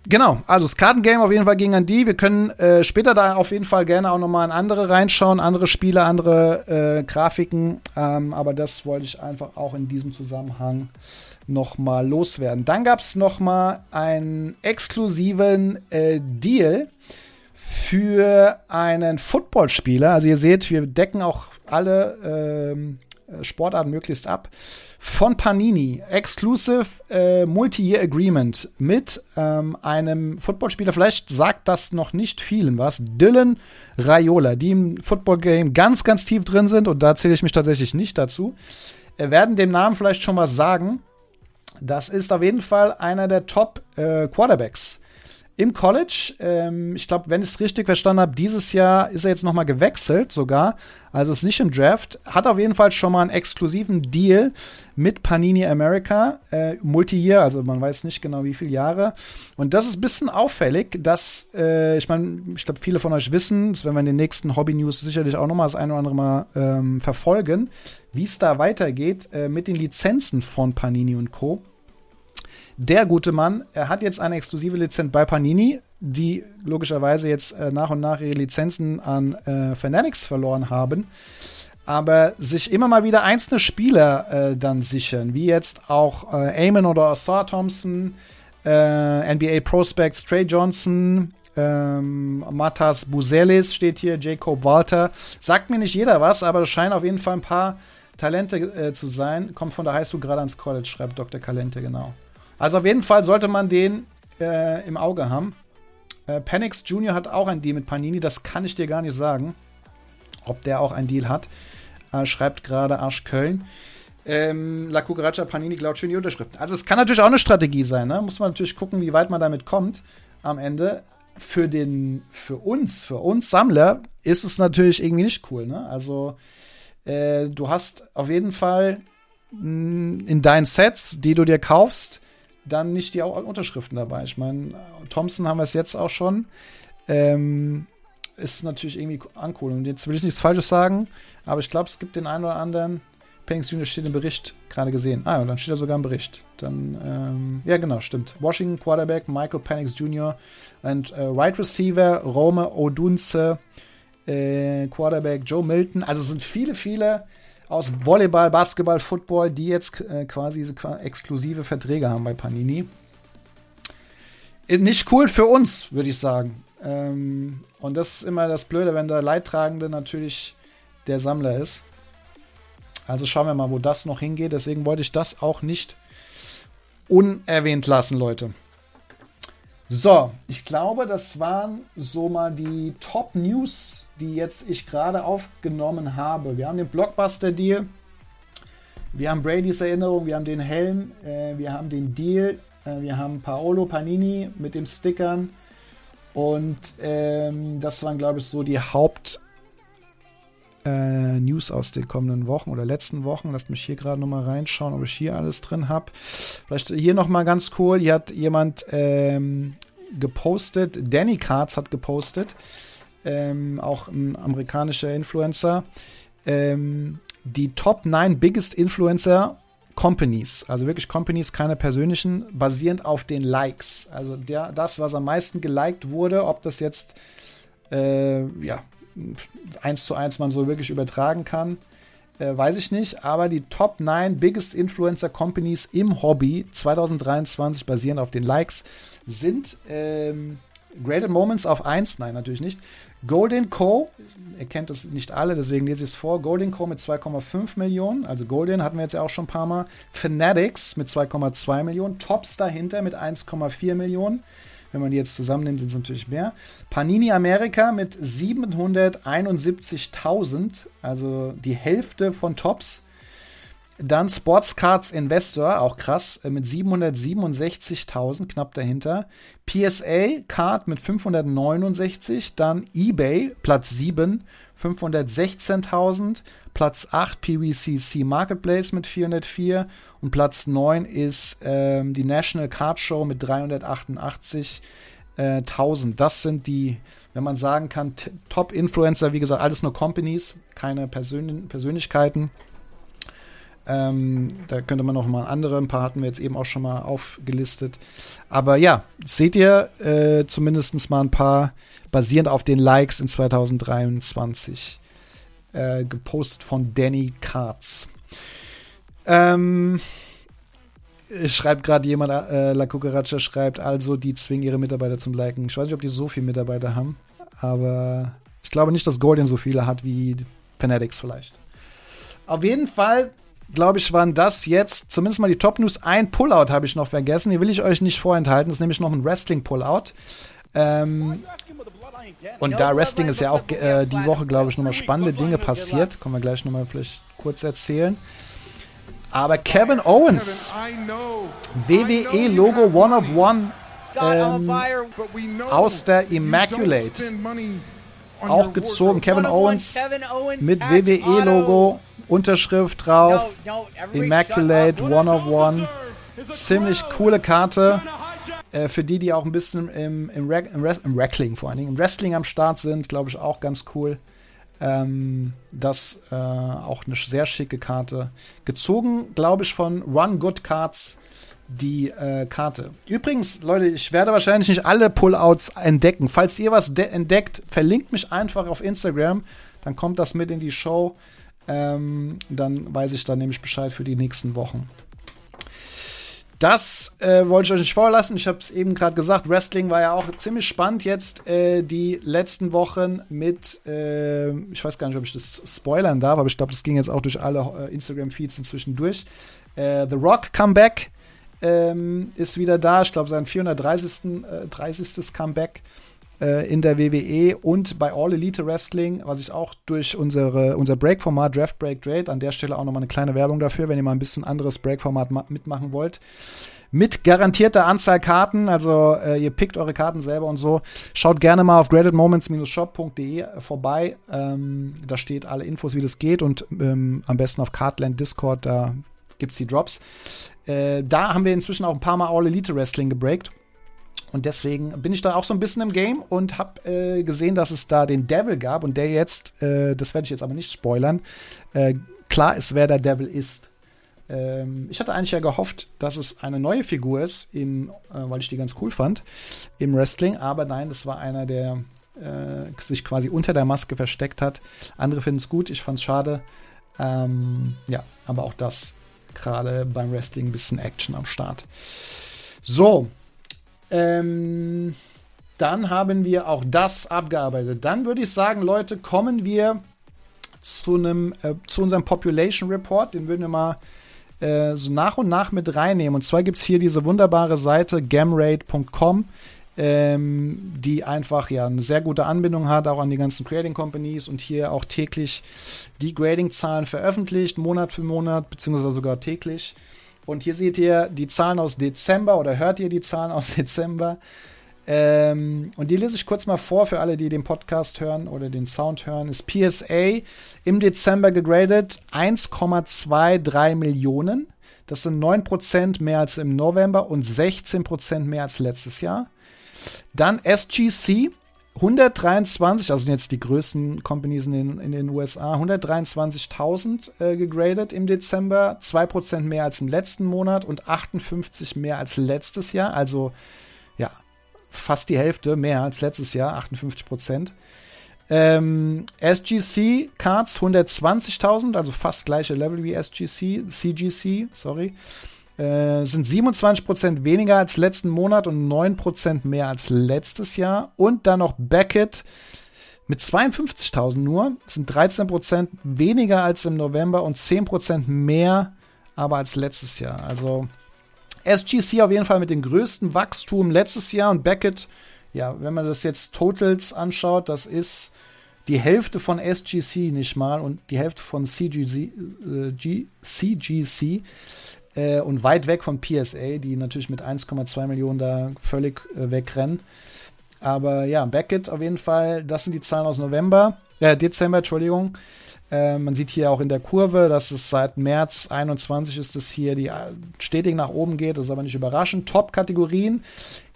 Genau, also das Kartengame auf jeden Fall ging an die. Wir können äh, später da auf jeden Fall gerne auch nochmal in andere reinschauen, andere Spiele, andere äh, Grafiken. Ähm, aber das wollte ich einfach auch in diesem Zusammenhang nochmal loswerden. Dann gab es nochmal einen exklusiven äh, Deal für einen Footballspieler. Also ihr seht, wir decken auch alle ähm, Sportarten möglichst ab. Von Panini, Exclusive äh, Multi-Year Agreement mit ähm, einem Footballspieler. Vielleicht sagt das noch nicht vielen was. Dylan Raiola, die im Football-Game ganz, ganz tief drin sind. Und da zähle ich mich tatsächlich nicht dazu. Äh, werden dem Namen vielleicht schon was sagen. Das ist auf jeden Fall einer der Top äh, im College. Ähm, ich glaube, wenn ich es richtig verstanden habe, dieses Jahr ist er jetzt nochmal gewechselt sogar. Also ist nicht im Draft. Hat auf jeden Fall schon mal einen exklusiven Deal mit Panini America. Äh, Multi-Year, also man weiß nicht genau wie viele Jahre. Und das ist ein bisschen auffällig, dass, äh, ich meine, ich glaube, viele von euch wissen, das werden wir in den nächsten Hobby-News sicherlich auch nochmal das eine oder andere Mal ähm, verfolgen, wie es da weitergeht äh, mit den Lizenzen von Panini und Co. Der gute Mann, er hat jetzt eine exklusive Lizenz bei Panini, die logischerweise jetzt äh, nach und nach ihre Lizenzen an äh, Fanatics verloren haben, aber sich immer mal wieder einzelne Spieler äh, dann sichern, wie jetzt auch äh, Eamon oder Osar Thompson, äh, NBA Prospects Trey Johnson, ähm, Matas Buzelis steht hier, Jacob Walter. Sagt mir nicht jeder was, aber es scheinen auf jeden Fall ein paar Talente äh, zu sein. Kommt von der Highschool gerade ans College, schreibt Dr. Kalente, genau. Also auf jeden Fall sollte man den äh, im Auge haben. Äh, Panix Jr. hat auch ein Deal mit Panini, das kann ich dir gar nicht sagen, ob der auch ein Deal hat. Äh, schreibt gerade Arsch Köln. Ähm, La Cucaracha Panini klaut schön die Unterschriften. Also es kann natürlich auch eine Strategie sein, ne? Muss man natürlich gucken, wie weit man damit kommt am Ende. Für den, für uns, für uns Sammler ist es natürlich irgendwie nicht cool, ne? Also äh, du hast auf jeden Fall mh, in deinen Sets, die du dir kaufst, dann nicht die Unterschriften dabei. Ich meine, Thompson haben wir es jetzt auch schon. Ähm, ist natürlich irgendwie uncool. Und jetzt will ich nichts Falsches sagen, aber ich glaube, es gibt den einen oder anderen. Penix Jr. steht im Bericht gerade gesehen. Ah, und dann steht er sogar im Bericht. Dann, ähm, ja, genau, stimmt. Washington Quarterback Michael Penix Jr. und äh, Right Receiver Rome Odunze, äh, Quarterback Joe Milton. Also es sind viele, viele aus Volleyball, Basketball, Football, die jetzt äh, quasi exklusive Verträge haben bei Panini. Nicht cool für uns, würde ich sagen. Ähm, und das ist immer das Blöde, wenn der Leidtragende natürlich der Sammler ist. Also schauen wir mal, wo das noch hingeht. Deswegen wollte ich das auch nicht unerwähnt lassen, Leute. So, ich glaube, das waren so mal die Top News, die jetzt ich gerade aufgenommen habe. Wir haben den Blockbuster Deal, wir haben Bradys Erinnerung, wir haben den Helm, äh, wir haben den Deal, äh, wir haben Paolo Panini mit dem Stickern und ähm, das waren, glaube ich, so die Haupt äh, News aus den kommenden Wochen oder letzten Wochen. Lasst mich hier gerade nochmal reinschauen, ob ich hier alles drin habe. Vielleicht hier nochmal ganz cool. Hier hat jemand ähm, gepostet, Danny Cards hat gepostet, ähm, auch ein amerikanischer Influencer, ähm, die Top 9 Biggest Influencer Companies, also wirklich Companies, keine persönlichen, basierend auf den Likes. Also der, das, was am meisten geliked wurde, ob das jetzt äh, ja, eins zu eins man so wirklich übertragen kann, äh, weiß ich nicht. Aber die Top 9 Biggest Influencer Companies im Hobby 2023 basierend auf den Likes sind ähm, Graded Moments auf 1, nein, natürlich nicht. Golden Co., ihr kennt das nicht alle, deswegen lese ich es vor. Golden Co. mit 2,5 Millionen, also Golden hatten wir jetzt ja auch schon ein paar Mal. Fanatics mit 2,2 Millionen. Tops dahinter mit 1,4 Millionen. Wenn man die jetzt zusammennimmt, sind es natürlich mehr. Panini Amerika mit 771.000, also die Hälfte von Tops. Dann Sportscards Investor, auch krass, äh, mit 767.000, knapp dahinter. PSA Card mit 569, dann eBay, Platz 7, 516.000. Platz 8 PVCC Marketplace mit 404 und Platz 9 ist ähm, die National Card Show mit 388.000. Äh, das sind die, wenn man sagen kann, Top-Influencer, wie gesagt, alles nur Companies, keine Persön Persönlichkeiten. Ähm, da könnte man noch mal andere, ein paar hatten wir jetzt eben auch schon mal aufgelistet. Aber ja, seht ihr äh, zumindest mal ein paar basierend auf den Likes in 2023 äh, gepostet von Danny Katz. Ähm, schreibt gerade jemand, äh, La Cucaracha schreibt, also die zwingen ihre Mitarbeiter zum Liken. Ich weiß nicht, ob die so viele Mitarbeiter haben, aber ich glaube nicht, dass Golden so viele hat wie Fanatics vielleicht. Auf jeden Fall, glaube ich, waren das jetzt zumindest mal die Top News. Ein Pullout habe ich noch vergessen. Hier will ich euch nicht vorenthalten. Das ist nämlich noch ein Wrestling-Pullout. Ähm, und da Wrestling ist ja auch äh, die Woche, glaube ich, nochmal spannende Dinge passiert. Können wir gleich nochmal vielleicht kurz erzählen. Aber Kevin Owens, WWE-Logo One of One ähm, aus der Immaculate. Auch gezogen. Kevin Owens mit WWE-Logo, Unterschrift drauf. Immaculate, One of One. Ziemlich coole Karte. Äh, für die, die auch ein bisschen im, im, im, im Wrestling vor allen Dingen, im Wrestling am Start sind, glaube ich auch ganz cool. Ähm, das äh, auch eine sehr schicke Karte. Gezogen, glaube ich, von Run Good Cards die äh, Karte. Übrigens, Leute, ich werde wahrscheinlich nicht alle Pullouts entdecken. Falls ihr was entdeckt, verlinkt mich einfach auf Instagram. Dann kommt das mit in die Show. Ähm, dann weiß ich dann nämlich Bescheid für die nächsten Wochen. Das äh, wollte ich euch nicht vorlassen. Ich habe es eben gerade gesagt. Wrestling war ja auch ziemlich spannend jetzt äh, die letzten Wochen mit, äh, ich weiß gar nicht, ob ich das spoilern darf, aber ich glaube, das ging jetzt auch durch alle äh, Instagram-Feeds inzwischen durch. Äh, The Rock Comeback ähm, ist wieder da. Ich glaube, sein 430. 30. Äh, in der WWE und bei All Elite Wrestling, was ich auch durch unsere, unser Break-Format Draft Break Trade, an der Stelle auch nochmal eine kleine Werbung dafür, wenn ihr mal ein bisschen anderes Break-Format mitmachen wollt. Mit garantierter Anzahl Karten, also äh, ihr pickt eure Karten selber und so. Schaut gerne mal auf gradedmoments-shop.de vorbei. Ähm, da steht alle Infos, wie das geht und ähm, am besten auf Cardland Discord, da gibt es die Drops. Äh, da haben wir inzwischen auch ein paar Mal All Elite Wrestling gebreakt. Und deswegen bin ich da auch so ein bisschen im Game und habe äh, gesehen, dass es da den Devil gab und der jetzt, äh, das werde ich jetzt aber nicht spoilern, äh, klar ist, wer der Devil ist. Ähm, ich hatte eigentlich ja gehofft, dass es eine neue Figur ist, im, äh, weil ich die ganz cool fand, im Wrestling, aber nein, das war einer, der äh, sich quasi unter der Maske versteckt hat. Andere finden es gut, ich fand es schade. Ähm, ja, aber auch das gerade beim Wrestling ein bisschen Action am Start. So, ähm, dann haben wir auch das abgearbeitet. Dann würde ich sagen, Leute, kommen wir zu einem äh, zu unserem Population Report. Den würden wir mal äh, so nach und nach mit reinnehmen. Und zwar gibt es hier diese wunderbare Seite gamrate.com, ähm, die einfach ja eine sehr gute Anbindung hat, auch an die ganzen Grading Companies und hier auch täglich die Grading-Zahlen veröffentlicht, Monat für Monat, beziehungsweise sogar täglich. Und hier seht ihr die Zahlen aus Dezember oder hört ihr die Zahlen aus Dezember. Ähm, und die lese ich kurz mal vor für alle, die den Podcast hören oder den Sound hören. Ist PSA im Dezember gegradet 1,23 Millionen. Das sind 9% mehr als im November und 16% mehr als letztes Jahr. Dann SGC 123, also jetzt die größten Companies in den, in den USA, 123.000 äh, gegradet im Dezember, 2% mehr als im letzten Monat und 58 mehr als letztes Jahr, also ja, fast die Hälfte mehr als letztes Jahr, 58% Ähm, SGC Cards 120.000, also fast gleiche Level wie SGC, CGC, sorry. Äh, sind 27% weniger als letzten Monat und 9% mehr als letztes Jahr. Und dann noch Beckett mit 52.000 nur. Sind 13% weniger als im November und 10% mehr aber als letztes Jahr. Also SGC auf jeden Fall mit dem größten Wachstum letztes Jahr und Beckett, ja, wenn man das jetzt Totals anschaut, das ist die Hälfte von SGC nicht mal und die Hälfte von CGC, äh, G, CGC äh, und weit weg von PSA, die natürlich mit 1,2 Millionen da völlig äh, wegrennen. Aber ja, Beckett auf jeden Fall, das sind die Zahlen aus November, äh, Dezember, Entschuldigung. Äh, man sieht hier auch in der Kurve, dass es seit März 21 ist, dass hier die äh, stetig nach oben geht. Das ist aber nicht überraschend. Top-Kategorien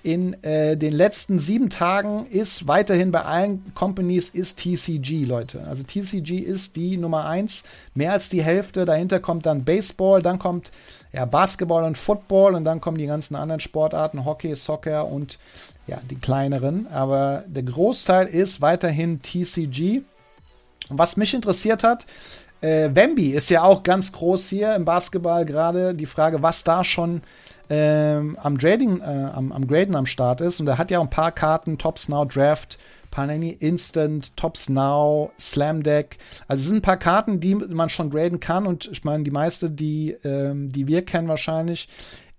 in äh, den letzten sieben Tagen ist weiterhin bei allen Companies ist TCG, Leute. Also TCG ist die Nummer eins, mehr als die Hälfte. Dahinter kommt dann Baseball, dann kommt ja, Basketball und Football und dann kommen die ganzen anderen Sportarten, Hockey, Soccer und ja, die kleineren. Aber der Großteil ist weiterhin TCG. Und was mich interessiert hat, äh, Wemby ist ja auch ganz groß hier im Basketball gerade. Die Frage, was da schon ähm, am, Trading, äh, am, am Graden am Start ist. Und er hat ja auch ein paar Karten, Tops Now Draft, Panini Instant, Tops Now, Slam Deck. Also es sind ein paar Karten, die man schon graden kann. Und ich meine, die meiste, die, ähm, die wir kennen wahrscheinlich,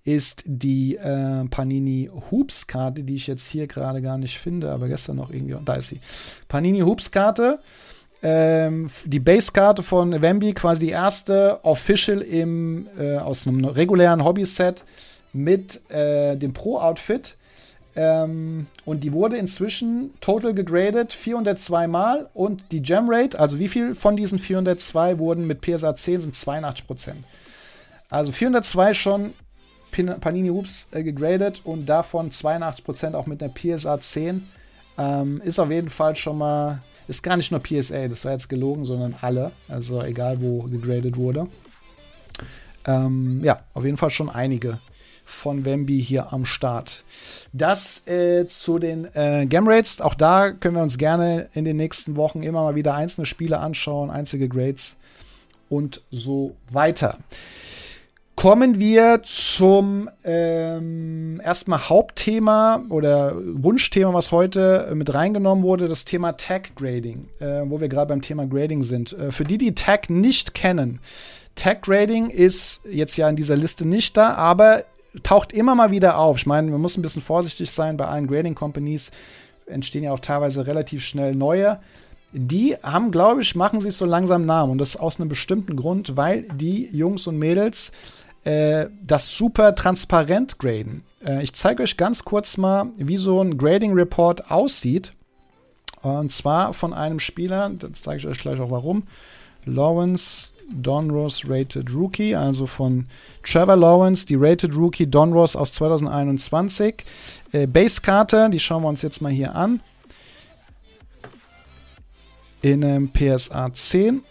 ist die äh, Panini Hoops Karte, die ich jetzt hier gerade gar nicht finde, aber gestern noch irgendwie, da ist sie. Panini Hoops Karte. Ähm, die Base-Karte von Wemby, quasi die erste Official im, äh, aus einem regulären Hobby-Set mit äh, dem Pro-Outfit Ähm, und die wurde inzwischen total gegradet 402 Mal und die Gem Rate, also wie viel von diesen 402 wurden mit PSA 10, sind 82 Prozent. Also 402 schon Panini Hoops äh, gegradet und davon 82 Prozent auch mit einer PSA 10. Ähm, ist auf jeden Fall schon mal, ist gar nicht nur PSA, das war jetzt gelogen, sondern alle, also egal wo gegradet wurde. Ähm, ja, auf jeden Fall schon einige von Wemby hier am Start. Das äh, zu den äh, Game Rates. Auch da können wir uns gerne in den nächsten Wochen immer mal wieder einzelne Spiele anschauen, einzige Grades und so weiter. Kommen wir zum ähm, erstmal Hauptthema oder Wunschthema, was heute mit reingenommen wurde, das Thema Tag Grading, äh, wo wir gerade beim Thema Grading sind. Äh, für die, die Tag nicht kennen, Tag Grading ist jetzt ja in dieser Liste nicht da, aber taucht immer mal wieder auf. Ich meine, man muss ein bisschen vorsichtig sein bei allen Grading Companies. Entstehen ja auch teilweise relativ schnell neue. Die haben, glaube ich, machen sich so langsam Namen und das aus einem bestimmten Grund, weil die Jungs und Mädels äh, das super transparent graden. Äh, ich zeige euch ganz kurz mal, wie so ein Grading Report aussieht. Und zwar von einem Spieler, das zeige ich euch gleich auch warum. Lawrence Donruss Rated Rookie, also von Trevor Lawrence, die Rated Rookie Donruss aus 2021. Äh, Base-Karte, die schauen wir uns jetzt mal hier an. In einem PSA 10.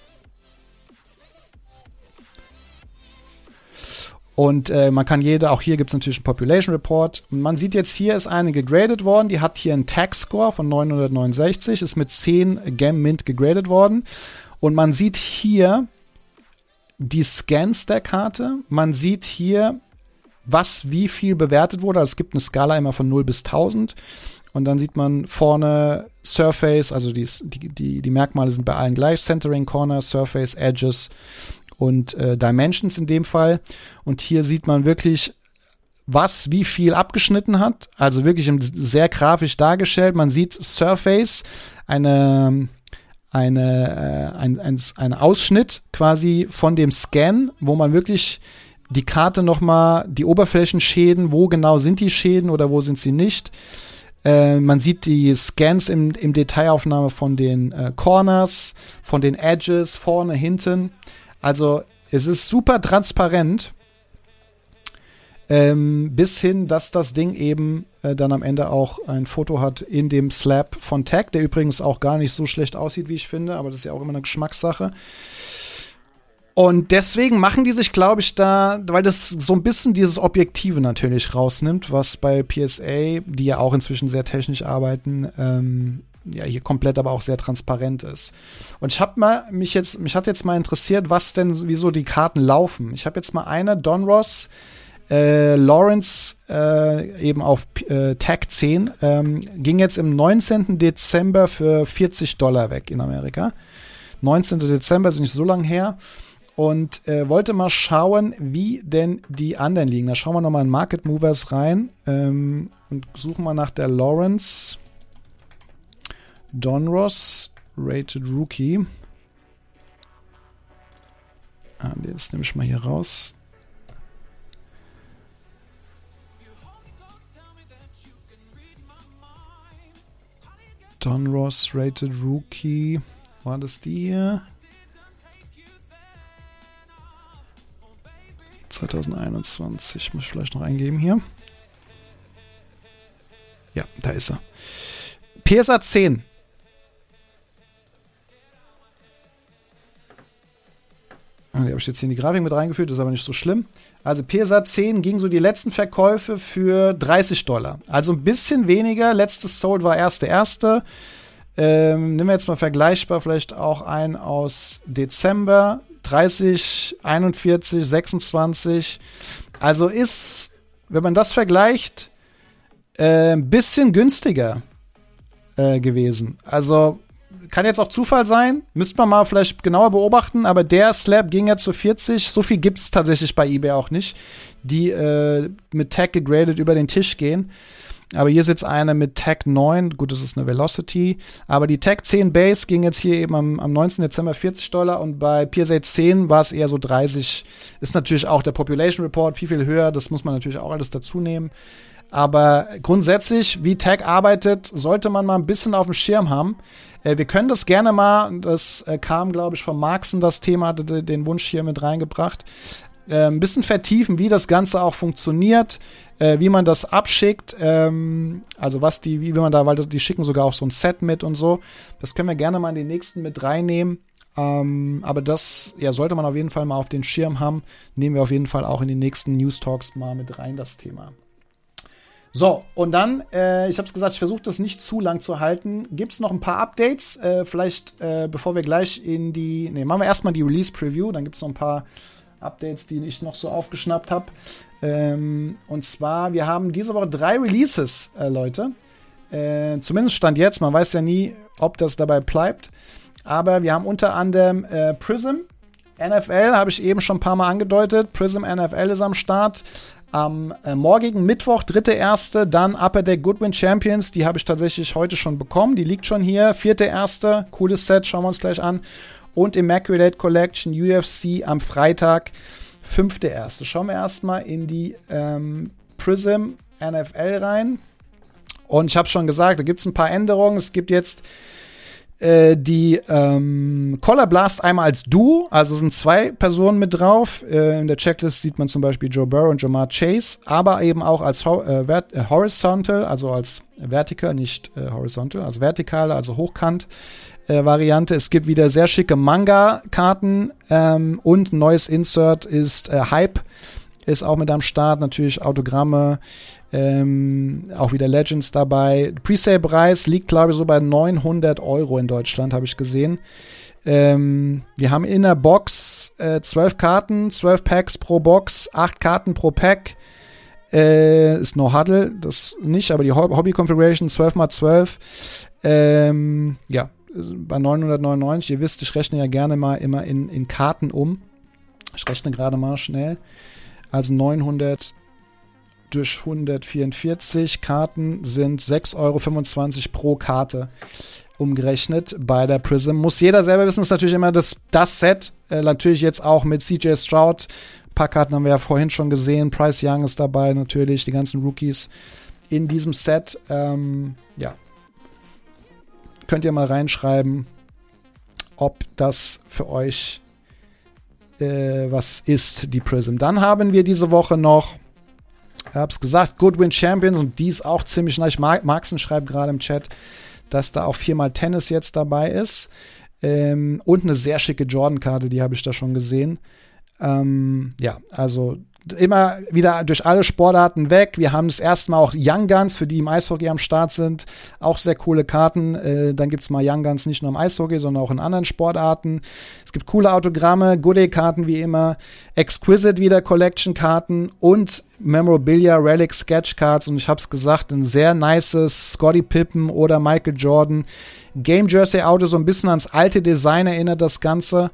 Und äh, man kann jede, auch hier gibt es natürlich einen Population Report. Und man sieht jetzt, hier ist eine gegradet worden, die hat hier einen Tag-Score von 969, ist mit 10 Gem Mint gegradet worden. Und man sieht hier die Scans der Karte. Man sieht hier, was wie viel bewertet wurde. Also es gibt eine Skala immer von 0 bis 1000. Und dann sieht man vorne Surface, also die, die, die Merkmale sind bei allen gleich. Centering, Corner, Surface, Edges und äh, Dimensions in dem Fall. Und hier sieht man wirklich, was wie viel abgeschnitten hat. Also wirklich sehr grafisch dargestellt. Man sieht Surface, eine, eine, äh, ein, ein, ein Ausschnitt quasi von dem Scan, wo man wirklich die Karte nochmal, die Oberflächenschäden, wo genau sind die Schäden oder wo sind sie nicht. Äh, man sieht die Scans im, im Detailaufnahme von den äh, Corners, von den Edges, vorne, hinten. Also es ist super transparent. Ähm, bis hin, dass das Ding eben äh, dann am Ende auch ein Foto hat in dem Slab von Tag, der übrigens auch gar nicht so schlecht aussieht, wie ich finde, aber das ist ja auch immer eine Geschmackssache. Und deswegen machen die sich, glaube ich, da, weil das so ein bisschen dieses Objektive natürlich rausnimmt, was bei PSA, die ja auch inzwischen sehr technisch arbeiten, ähm, ja hier komplett aber auch sehr transparent ist. Und ich habe mal mich jetzt mich hat jetzt mal interessiert, was denn wieso die Karten laufen. Ich habe jetzt mal eine Don Ross äh, Lawrence äh, eben auf äh, Tag 10 ähm, ging jetzt im 19. Dezember für 40 Dollar weg in Amerika. 19. Dezember ist nicht so lang her. Und äh, wollte mal schauen, wie denn die anderen liegen. Da schauen wir nochmal in Market Movers rein ähm, und suchen mal nach der Lawrence Donros Rated Rookie. Ah, das nehme ich mal hier raus. Don Ross Rated Rookie. War das die hier? 2021. Muss ich vielleicht noch eingeben hier. Ja, da ist er. PSA 10. Ah, die habe ich jetzt hier in die Grafik mit reingeführt, ist aber nicht so schlimm. Also PSA 10 ging so die letzten Verkäufe für 30 Dollar. Also ein bisschen weniger. Letztes Sold war erste erste. Ähm, nehmen wir jetzt mal vergleichbar vielleicht auch ein aus Dezember. 30, 41, 26. Also ist, wenn man das vergleicht, äh, ein bisschen günstiger äh, gewesen. Also kann jetzt auch Zufall sein, müsste man mal vielleicht genauer beobachten, aber der Slab ging ja zu 40. So viel gibt es tatsächlich bei eBay auch nicht, die äh, mit Tag gegradet über den Tisch gehen. Aber hier ist jetzt eine mit Tag 9, gut, das ist eine Velocity, aber die Tag 10 Base ging jetzt hier eben am, am 19. Dezember 40 Dollar und bei PSA 10 war es eher so 30. Ist natürlich auch der Population Report viel, viel höher, das muss man natürlich auch alles dazu nehmen. Aber grundsätzlich, wie Tag arbeitet, sollte man mal ein bisschen auf dem Schirm haben. Äh, wir können das gerne mal, das äh, kam, glaube ich, von Marxen, das Thema, hatte den Wunsch hier mit reingebracht, äh, ein bisschen vertiefen, wie das Ganze auch funktioniert, wie man das abschickt, ähm, also was die, wie man da, weil die schicken sogar auch so ein Set mit und so. Das können wir gerne mal in den nächsten mit reinnehmen. Ähm, aber das ja, sollte man auf jeden Fall mal auf den Schirm haben. Nehmen wir auf jeden Fall auch in den nächsten News Talks mal mit rein, das Thema. So, und dann, äh, ich habe es gesagt, ich versuche das nicht zu lang zu halten. Gibt es noch ein paar Updates? Äh, vielleicht, äh, bevor wir gleich in die. Ne, machen wir erstmal die Release-Preview. Dann gibt es noch ein paar Updates, die ich noch so aufgeschnappt habe. Ähm, und zwar, wir haben diese Woche drei Releases, äh, Leute. Äh, zumindest stand jetzt. Man weiß ja nie, ob das dabei bleibt. Aber wir haben unter anderem äh, Prism. NFL habe ich eben schon ein paar Mal angedeutet. Prism NFL ist am Start. Am äh, morgigen Mittwoch, dritte erste, dann Upper Deck Goodwin Champions. Die habe ich tatsächlich heute schon bekommen. Die liegt schon hier. Vierte erste, cooles Set, schauen wir uns gleich an. Und Immaculate Collection UFC am Freitag, fünfte erste. Schauen wir erstmal in die ähm, Prism NFL rein. Und ich habe schon gesagt, da gibt es ein paar Änderungen. Es gibt jetzt äh, die ähm, Collar Blast einmal als Duo, also sind zwei Personen mit drauf. Äh, in der Checklist sieht man zum Beispiel Joe Burrow und Jamar Chase, aber eben auch als ho äh, äh Horizontal, also als Vertical, nicht äh, Horizontal, also vertikale, also hochkant. Variante. Es gibt wieder sehr schicke Manga-Karten ähm, und neues Insert ist Hype, ist auch mit am Start. Natürlich Autogramme, ähm, auch wieder Legends dabei. Presale-Preis liegt, glaube ich, so bei 900 Euro in Deutschland, habe ich gesehen. Ähm, wir haben in der Box äh, 12 Karten, 12 Packs pro Box, 8 Karten pro Pack. Äh, ist No Huddle, das nicht, aber die Hobby Configuration 12 x 12. Ähm, ja, bei 999. Ihr wisst, ich rechne ja gerne mal immer in, in Karten um. Ich rechne gerade mal schnell. Also 900 durch 144 Karten sind 6,25 Euro pro Karte umgerechnet bei der Prism. Muss jeder selber wissen, ist natürlich immer das, das Set. Äh, natürlich jetzt auch mit CJ Stroud. Ein paar Karten haben wir ja vorhin schon gesehen. Price Young ist dabei, natürlich, die ganzen Rookies in diesem Set. Ähm, ja. Könnt ihr mal reinschreiben, ob das für euch äh, was ist, die Prism. Dann haben wir diese Woche noch hab's gesagt, Goodwin Champions und die ist auch ziemlich nice. Marxen schreibt gerade im Chat, dass da auch viermal Tennis jetzt dabei ist. Ähm, und eine sehr schicke Jordan-Karte, die habe ich da schon gesehen. Ähm, ja, also immer wieder durch alle Sportarten weg. Wir haben das erste Mal auch Young Guns, für die im Eishockey am Start sind. Auch sehr coole Karten. Äh, dann es mal Young Guns nicht nur im Eishockey, sondern auch in anderen Sportarten. Es gibt coole Autogramme, Goodie-Karten wie immer, Exquisite wieder Collection-Karten und Memorabilia Relic Sketch Cards. Und ich habe es gesagt, ein sehr nices Scotty Pippen oder Michael Jordan Game Jersey Auto, so ein bisschen ans alte Design erinnert das Ganze.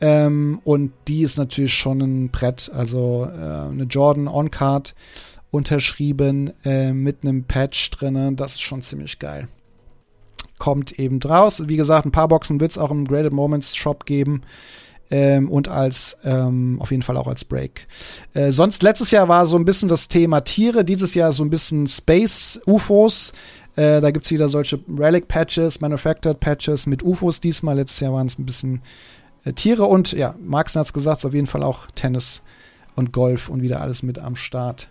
Ähm, und die ist natürlich schon ein Brett. Also äh, eine Jordan On-Card unterschrieben äh, mit einem Patch drin. Das ist schon ziemlich geil. Kommt eben draus. Wie gesagt, ein paar Boxen wird es auch im Graded Moments Shop geben. Ähm, und als ähm, auf jeden Fall auch als Break. Äh, sonst letztes Jahr war so ein bisschen das Thema Tiere, dieses Jahr so ein bisschen Space UFOs. Äh, da gibt es wieder solche Relic Patches, Manufactured Patches mit UFOs diesmal. Letztes Jahr waren es ein bisschen Tiere und ja, Marx hat es gesagt, auf jeden Fall auch Tennis und Golf und wieder alles mit am Start.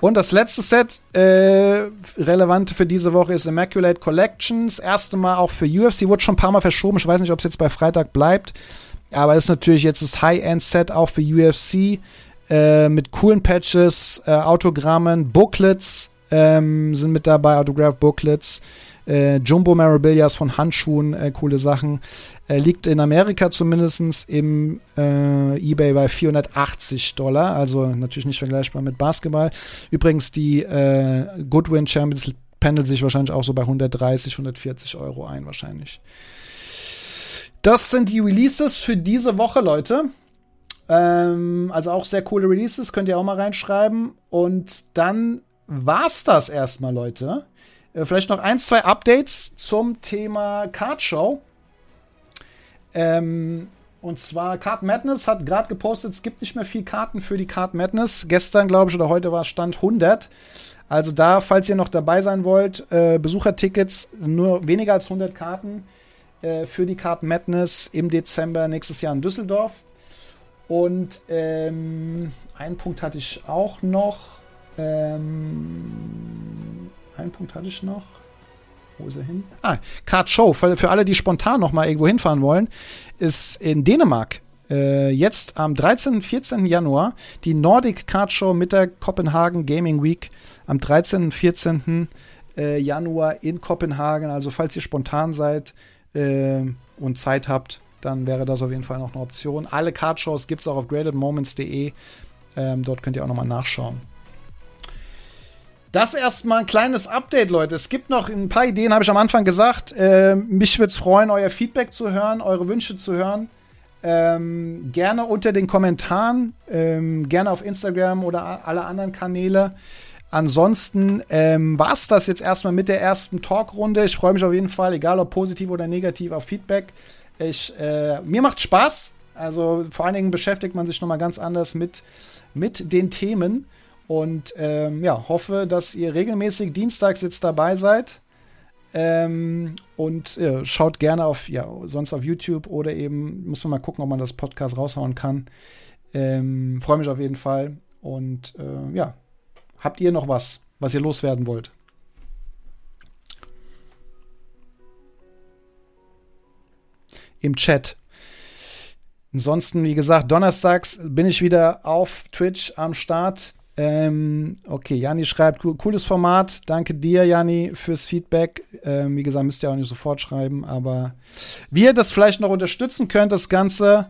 Und das letzte Set, äh, relevant für diese Woche, ist Immaculate Collections. Erste Mal auch für UFC, wurde schon ein paar Mal verschoben. Ich weiß nicht, ob es jetzt bei Freitag bleibt. Aber das ist natürlich jetzt das High-End-Set auch für UFC. Äh, mit coolen Patches, äh, Autogrammen, Booklets ähm, sind mit dabei, Autograph-Booklets. Äh, Jumbo Memorabilias von Handschuhen, äh, coole Sachen. Er liegt in Amerika zumindest im äh, eBay bei 480 Dollar, also natürlich nicht vergleichbar mit Basketball. Übrigens, die äh, Goodwin Champions pendelt sich wahrscheinlich auch so bei 130, 140 Euro ein, wahrscheinlich. Das sind die Releases für diese Woche, Leute. Ähm, also auch sehr coole Releases, könnt ihr auch mal reinschreiben. Und dann war's das erstmal, Leute. Äh, vielleicht noch ein, zwei Updates zum Thema Card Show. Ähm, Und zwar Card Madness hat gerade gepostet, es gibt nicht mehr viel Karten für die Card Madness. Gestern, glaube ich, oder heute war Stand 100. Also da, falls ihr noch dabei sein wollt, äh, Besuchertickets, nur weniger als 100 Karten äh, für die Card Madness im Dezember nächstes Jahr in Düsseldorf. Und ähm, einen Punkt hatte ich auch noch. Ähm, einen Punkt hatte ich noch. Wo ist er hin? Ah, Card Show. Für, für alle, die spontan noch mal irgendwo hinfahren wollen, ist in Dänemark äh, jetzt am 13. und 14. Januar die Nordic Card Show mit der Kopenhagen Gaming Week am 13. und 14. Äh, Januar in Kopenhagen. Also falls ihr spontan seid äh, und Zeit habt, dann wäre das auf jeden Fall noch eine Option. Alle Card-Shows gibt es auch auf gradedmoments.de. Ähm, dort könnt ihr auch nochmal nachschauen. Das erstmal ein kleines Update, Leute. Es gibt noch ein paar Ideen, habe ich am Anfang gesagt. Äh, mich würde es freuen, euer Feedback zu hören, eure Wünsche zu hören. Ähm, gerne unter den Kommentaren, ähm, gerne auf Instagram oder alle anderen Kanäle. Ansonsten ähm, war es das jetzt erstmal mit der ersten Talkrunde. Ich freue mich auf jeden Fall, egal ob positiv oder negativ, auf Feedback. Ich, äh, mir macht Spaß. Also vor allen Dingen beschäftigt man sich nochmal ganz anders mit, mit den Themen. Und ähm, ja, hoffe, dass ihr regelmäßig dienstags jetzt dabei seid. Ähm, und ja, schaut gerne auf, ja, sonst auf YouTube oder eben, muss man mal gucken, ob man das Podcast raushauen kann. Ähm, Freue mich auf jeden Fall. Und äh, ja, habt ihr noch was, was ihr loswerden wollt? Im Chat. Ansonsten, wie gesagt, donnerstags bin ich wieder auf Twitch am Start. Ähm, okay, Janni schreibt, cooles Format. Danke dir, Janni, fürs Feedback. Ähm, wie gesagt, müsst ihr auch nicht sofort schreiben, aber wie ihr das vielleicht noch unterstützen könnt, das Ganze,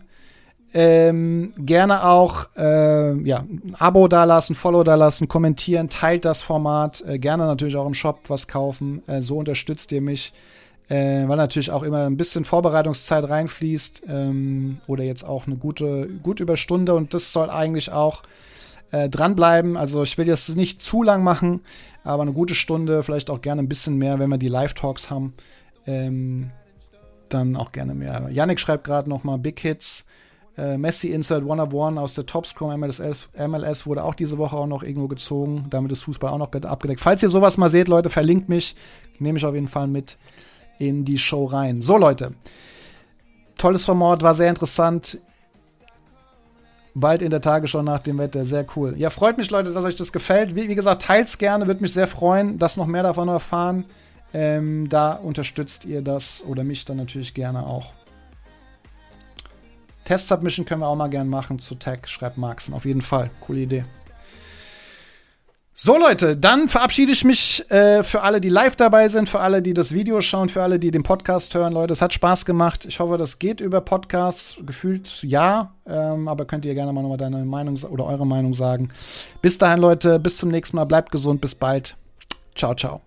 ähm, gerne auch äh, ja, ein Abo dalassen, Follow dalassen, kommentieren, teilt das Format. Äh, gerne natürlich auch im Shop was kaufen. Äh, so unterstützt ihr mich. Äh, weil natürlich auch immer ein bisschen Vorbereitungszeit reinfließt ähm, oder jetzt auch eine gute, gute Überstunde und das soll eigentlich auch äh, dranbleiben. Also ich will jetzt nicht zu lang machen, aber eine gute Stunde, vielleicht auch gerne ein bisschen mehr, wenn wir die Live-Talks haben. Ähm, dann auch gerne mehr. Yannick schreibt gerade noch mal Big Hits. Äh, Messi Insert One of One aus der Topscrum MLS, MLS wurde auch diese Woche auch noch irgendwo gezogen. Damit ist Fußball auch noch abgedeckt. Falls ihr sowas mal seht, Leute, verlinkt mich. Nehme ich auf jeden Fall mit in die Show rein. So, Leute. Tolles Format, war sehr interessant bald in der Tagesschau nach dem Wetter. Sehr cool. Ja, freut mich, Leute, dass euch das gefällt. Wie, wie gesagt, teilt's gerne, würde mich sehr freuen, dass noch mehr davon erfahren. Ähm, da unterstützt ihr das oder mich dann natürlich gerne auch. Test-Submission können wir auch mal gerne machen zu Tag, schreibt Marxen. Auf jeden Fall. Coole Idee. So Leute, dann verabschiede ich mich äh, für alle, die live dabei sind, für alle, die das Video schauen, für alle, die den Podcast hören. Leute, es hat Spaß gemacht. Ich hoffe, das geht über Podcasts. Gefühlt ja, ähm, aber könnt ihr gerne mal nochmal deine Meinung oder eure Meinung sagen. Bis dahin, Leute, bis zum nächsten Mal. Bleibt gesund, bis bald. Ciao, ciao.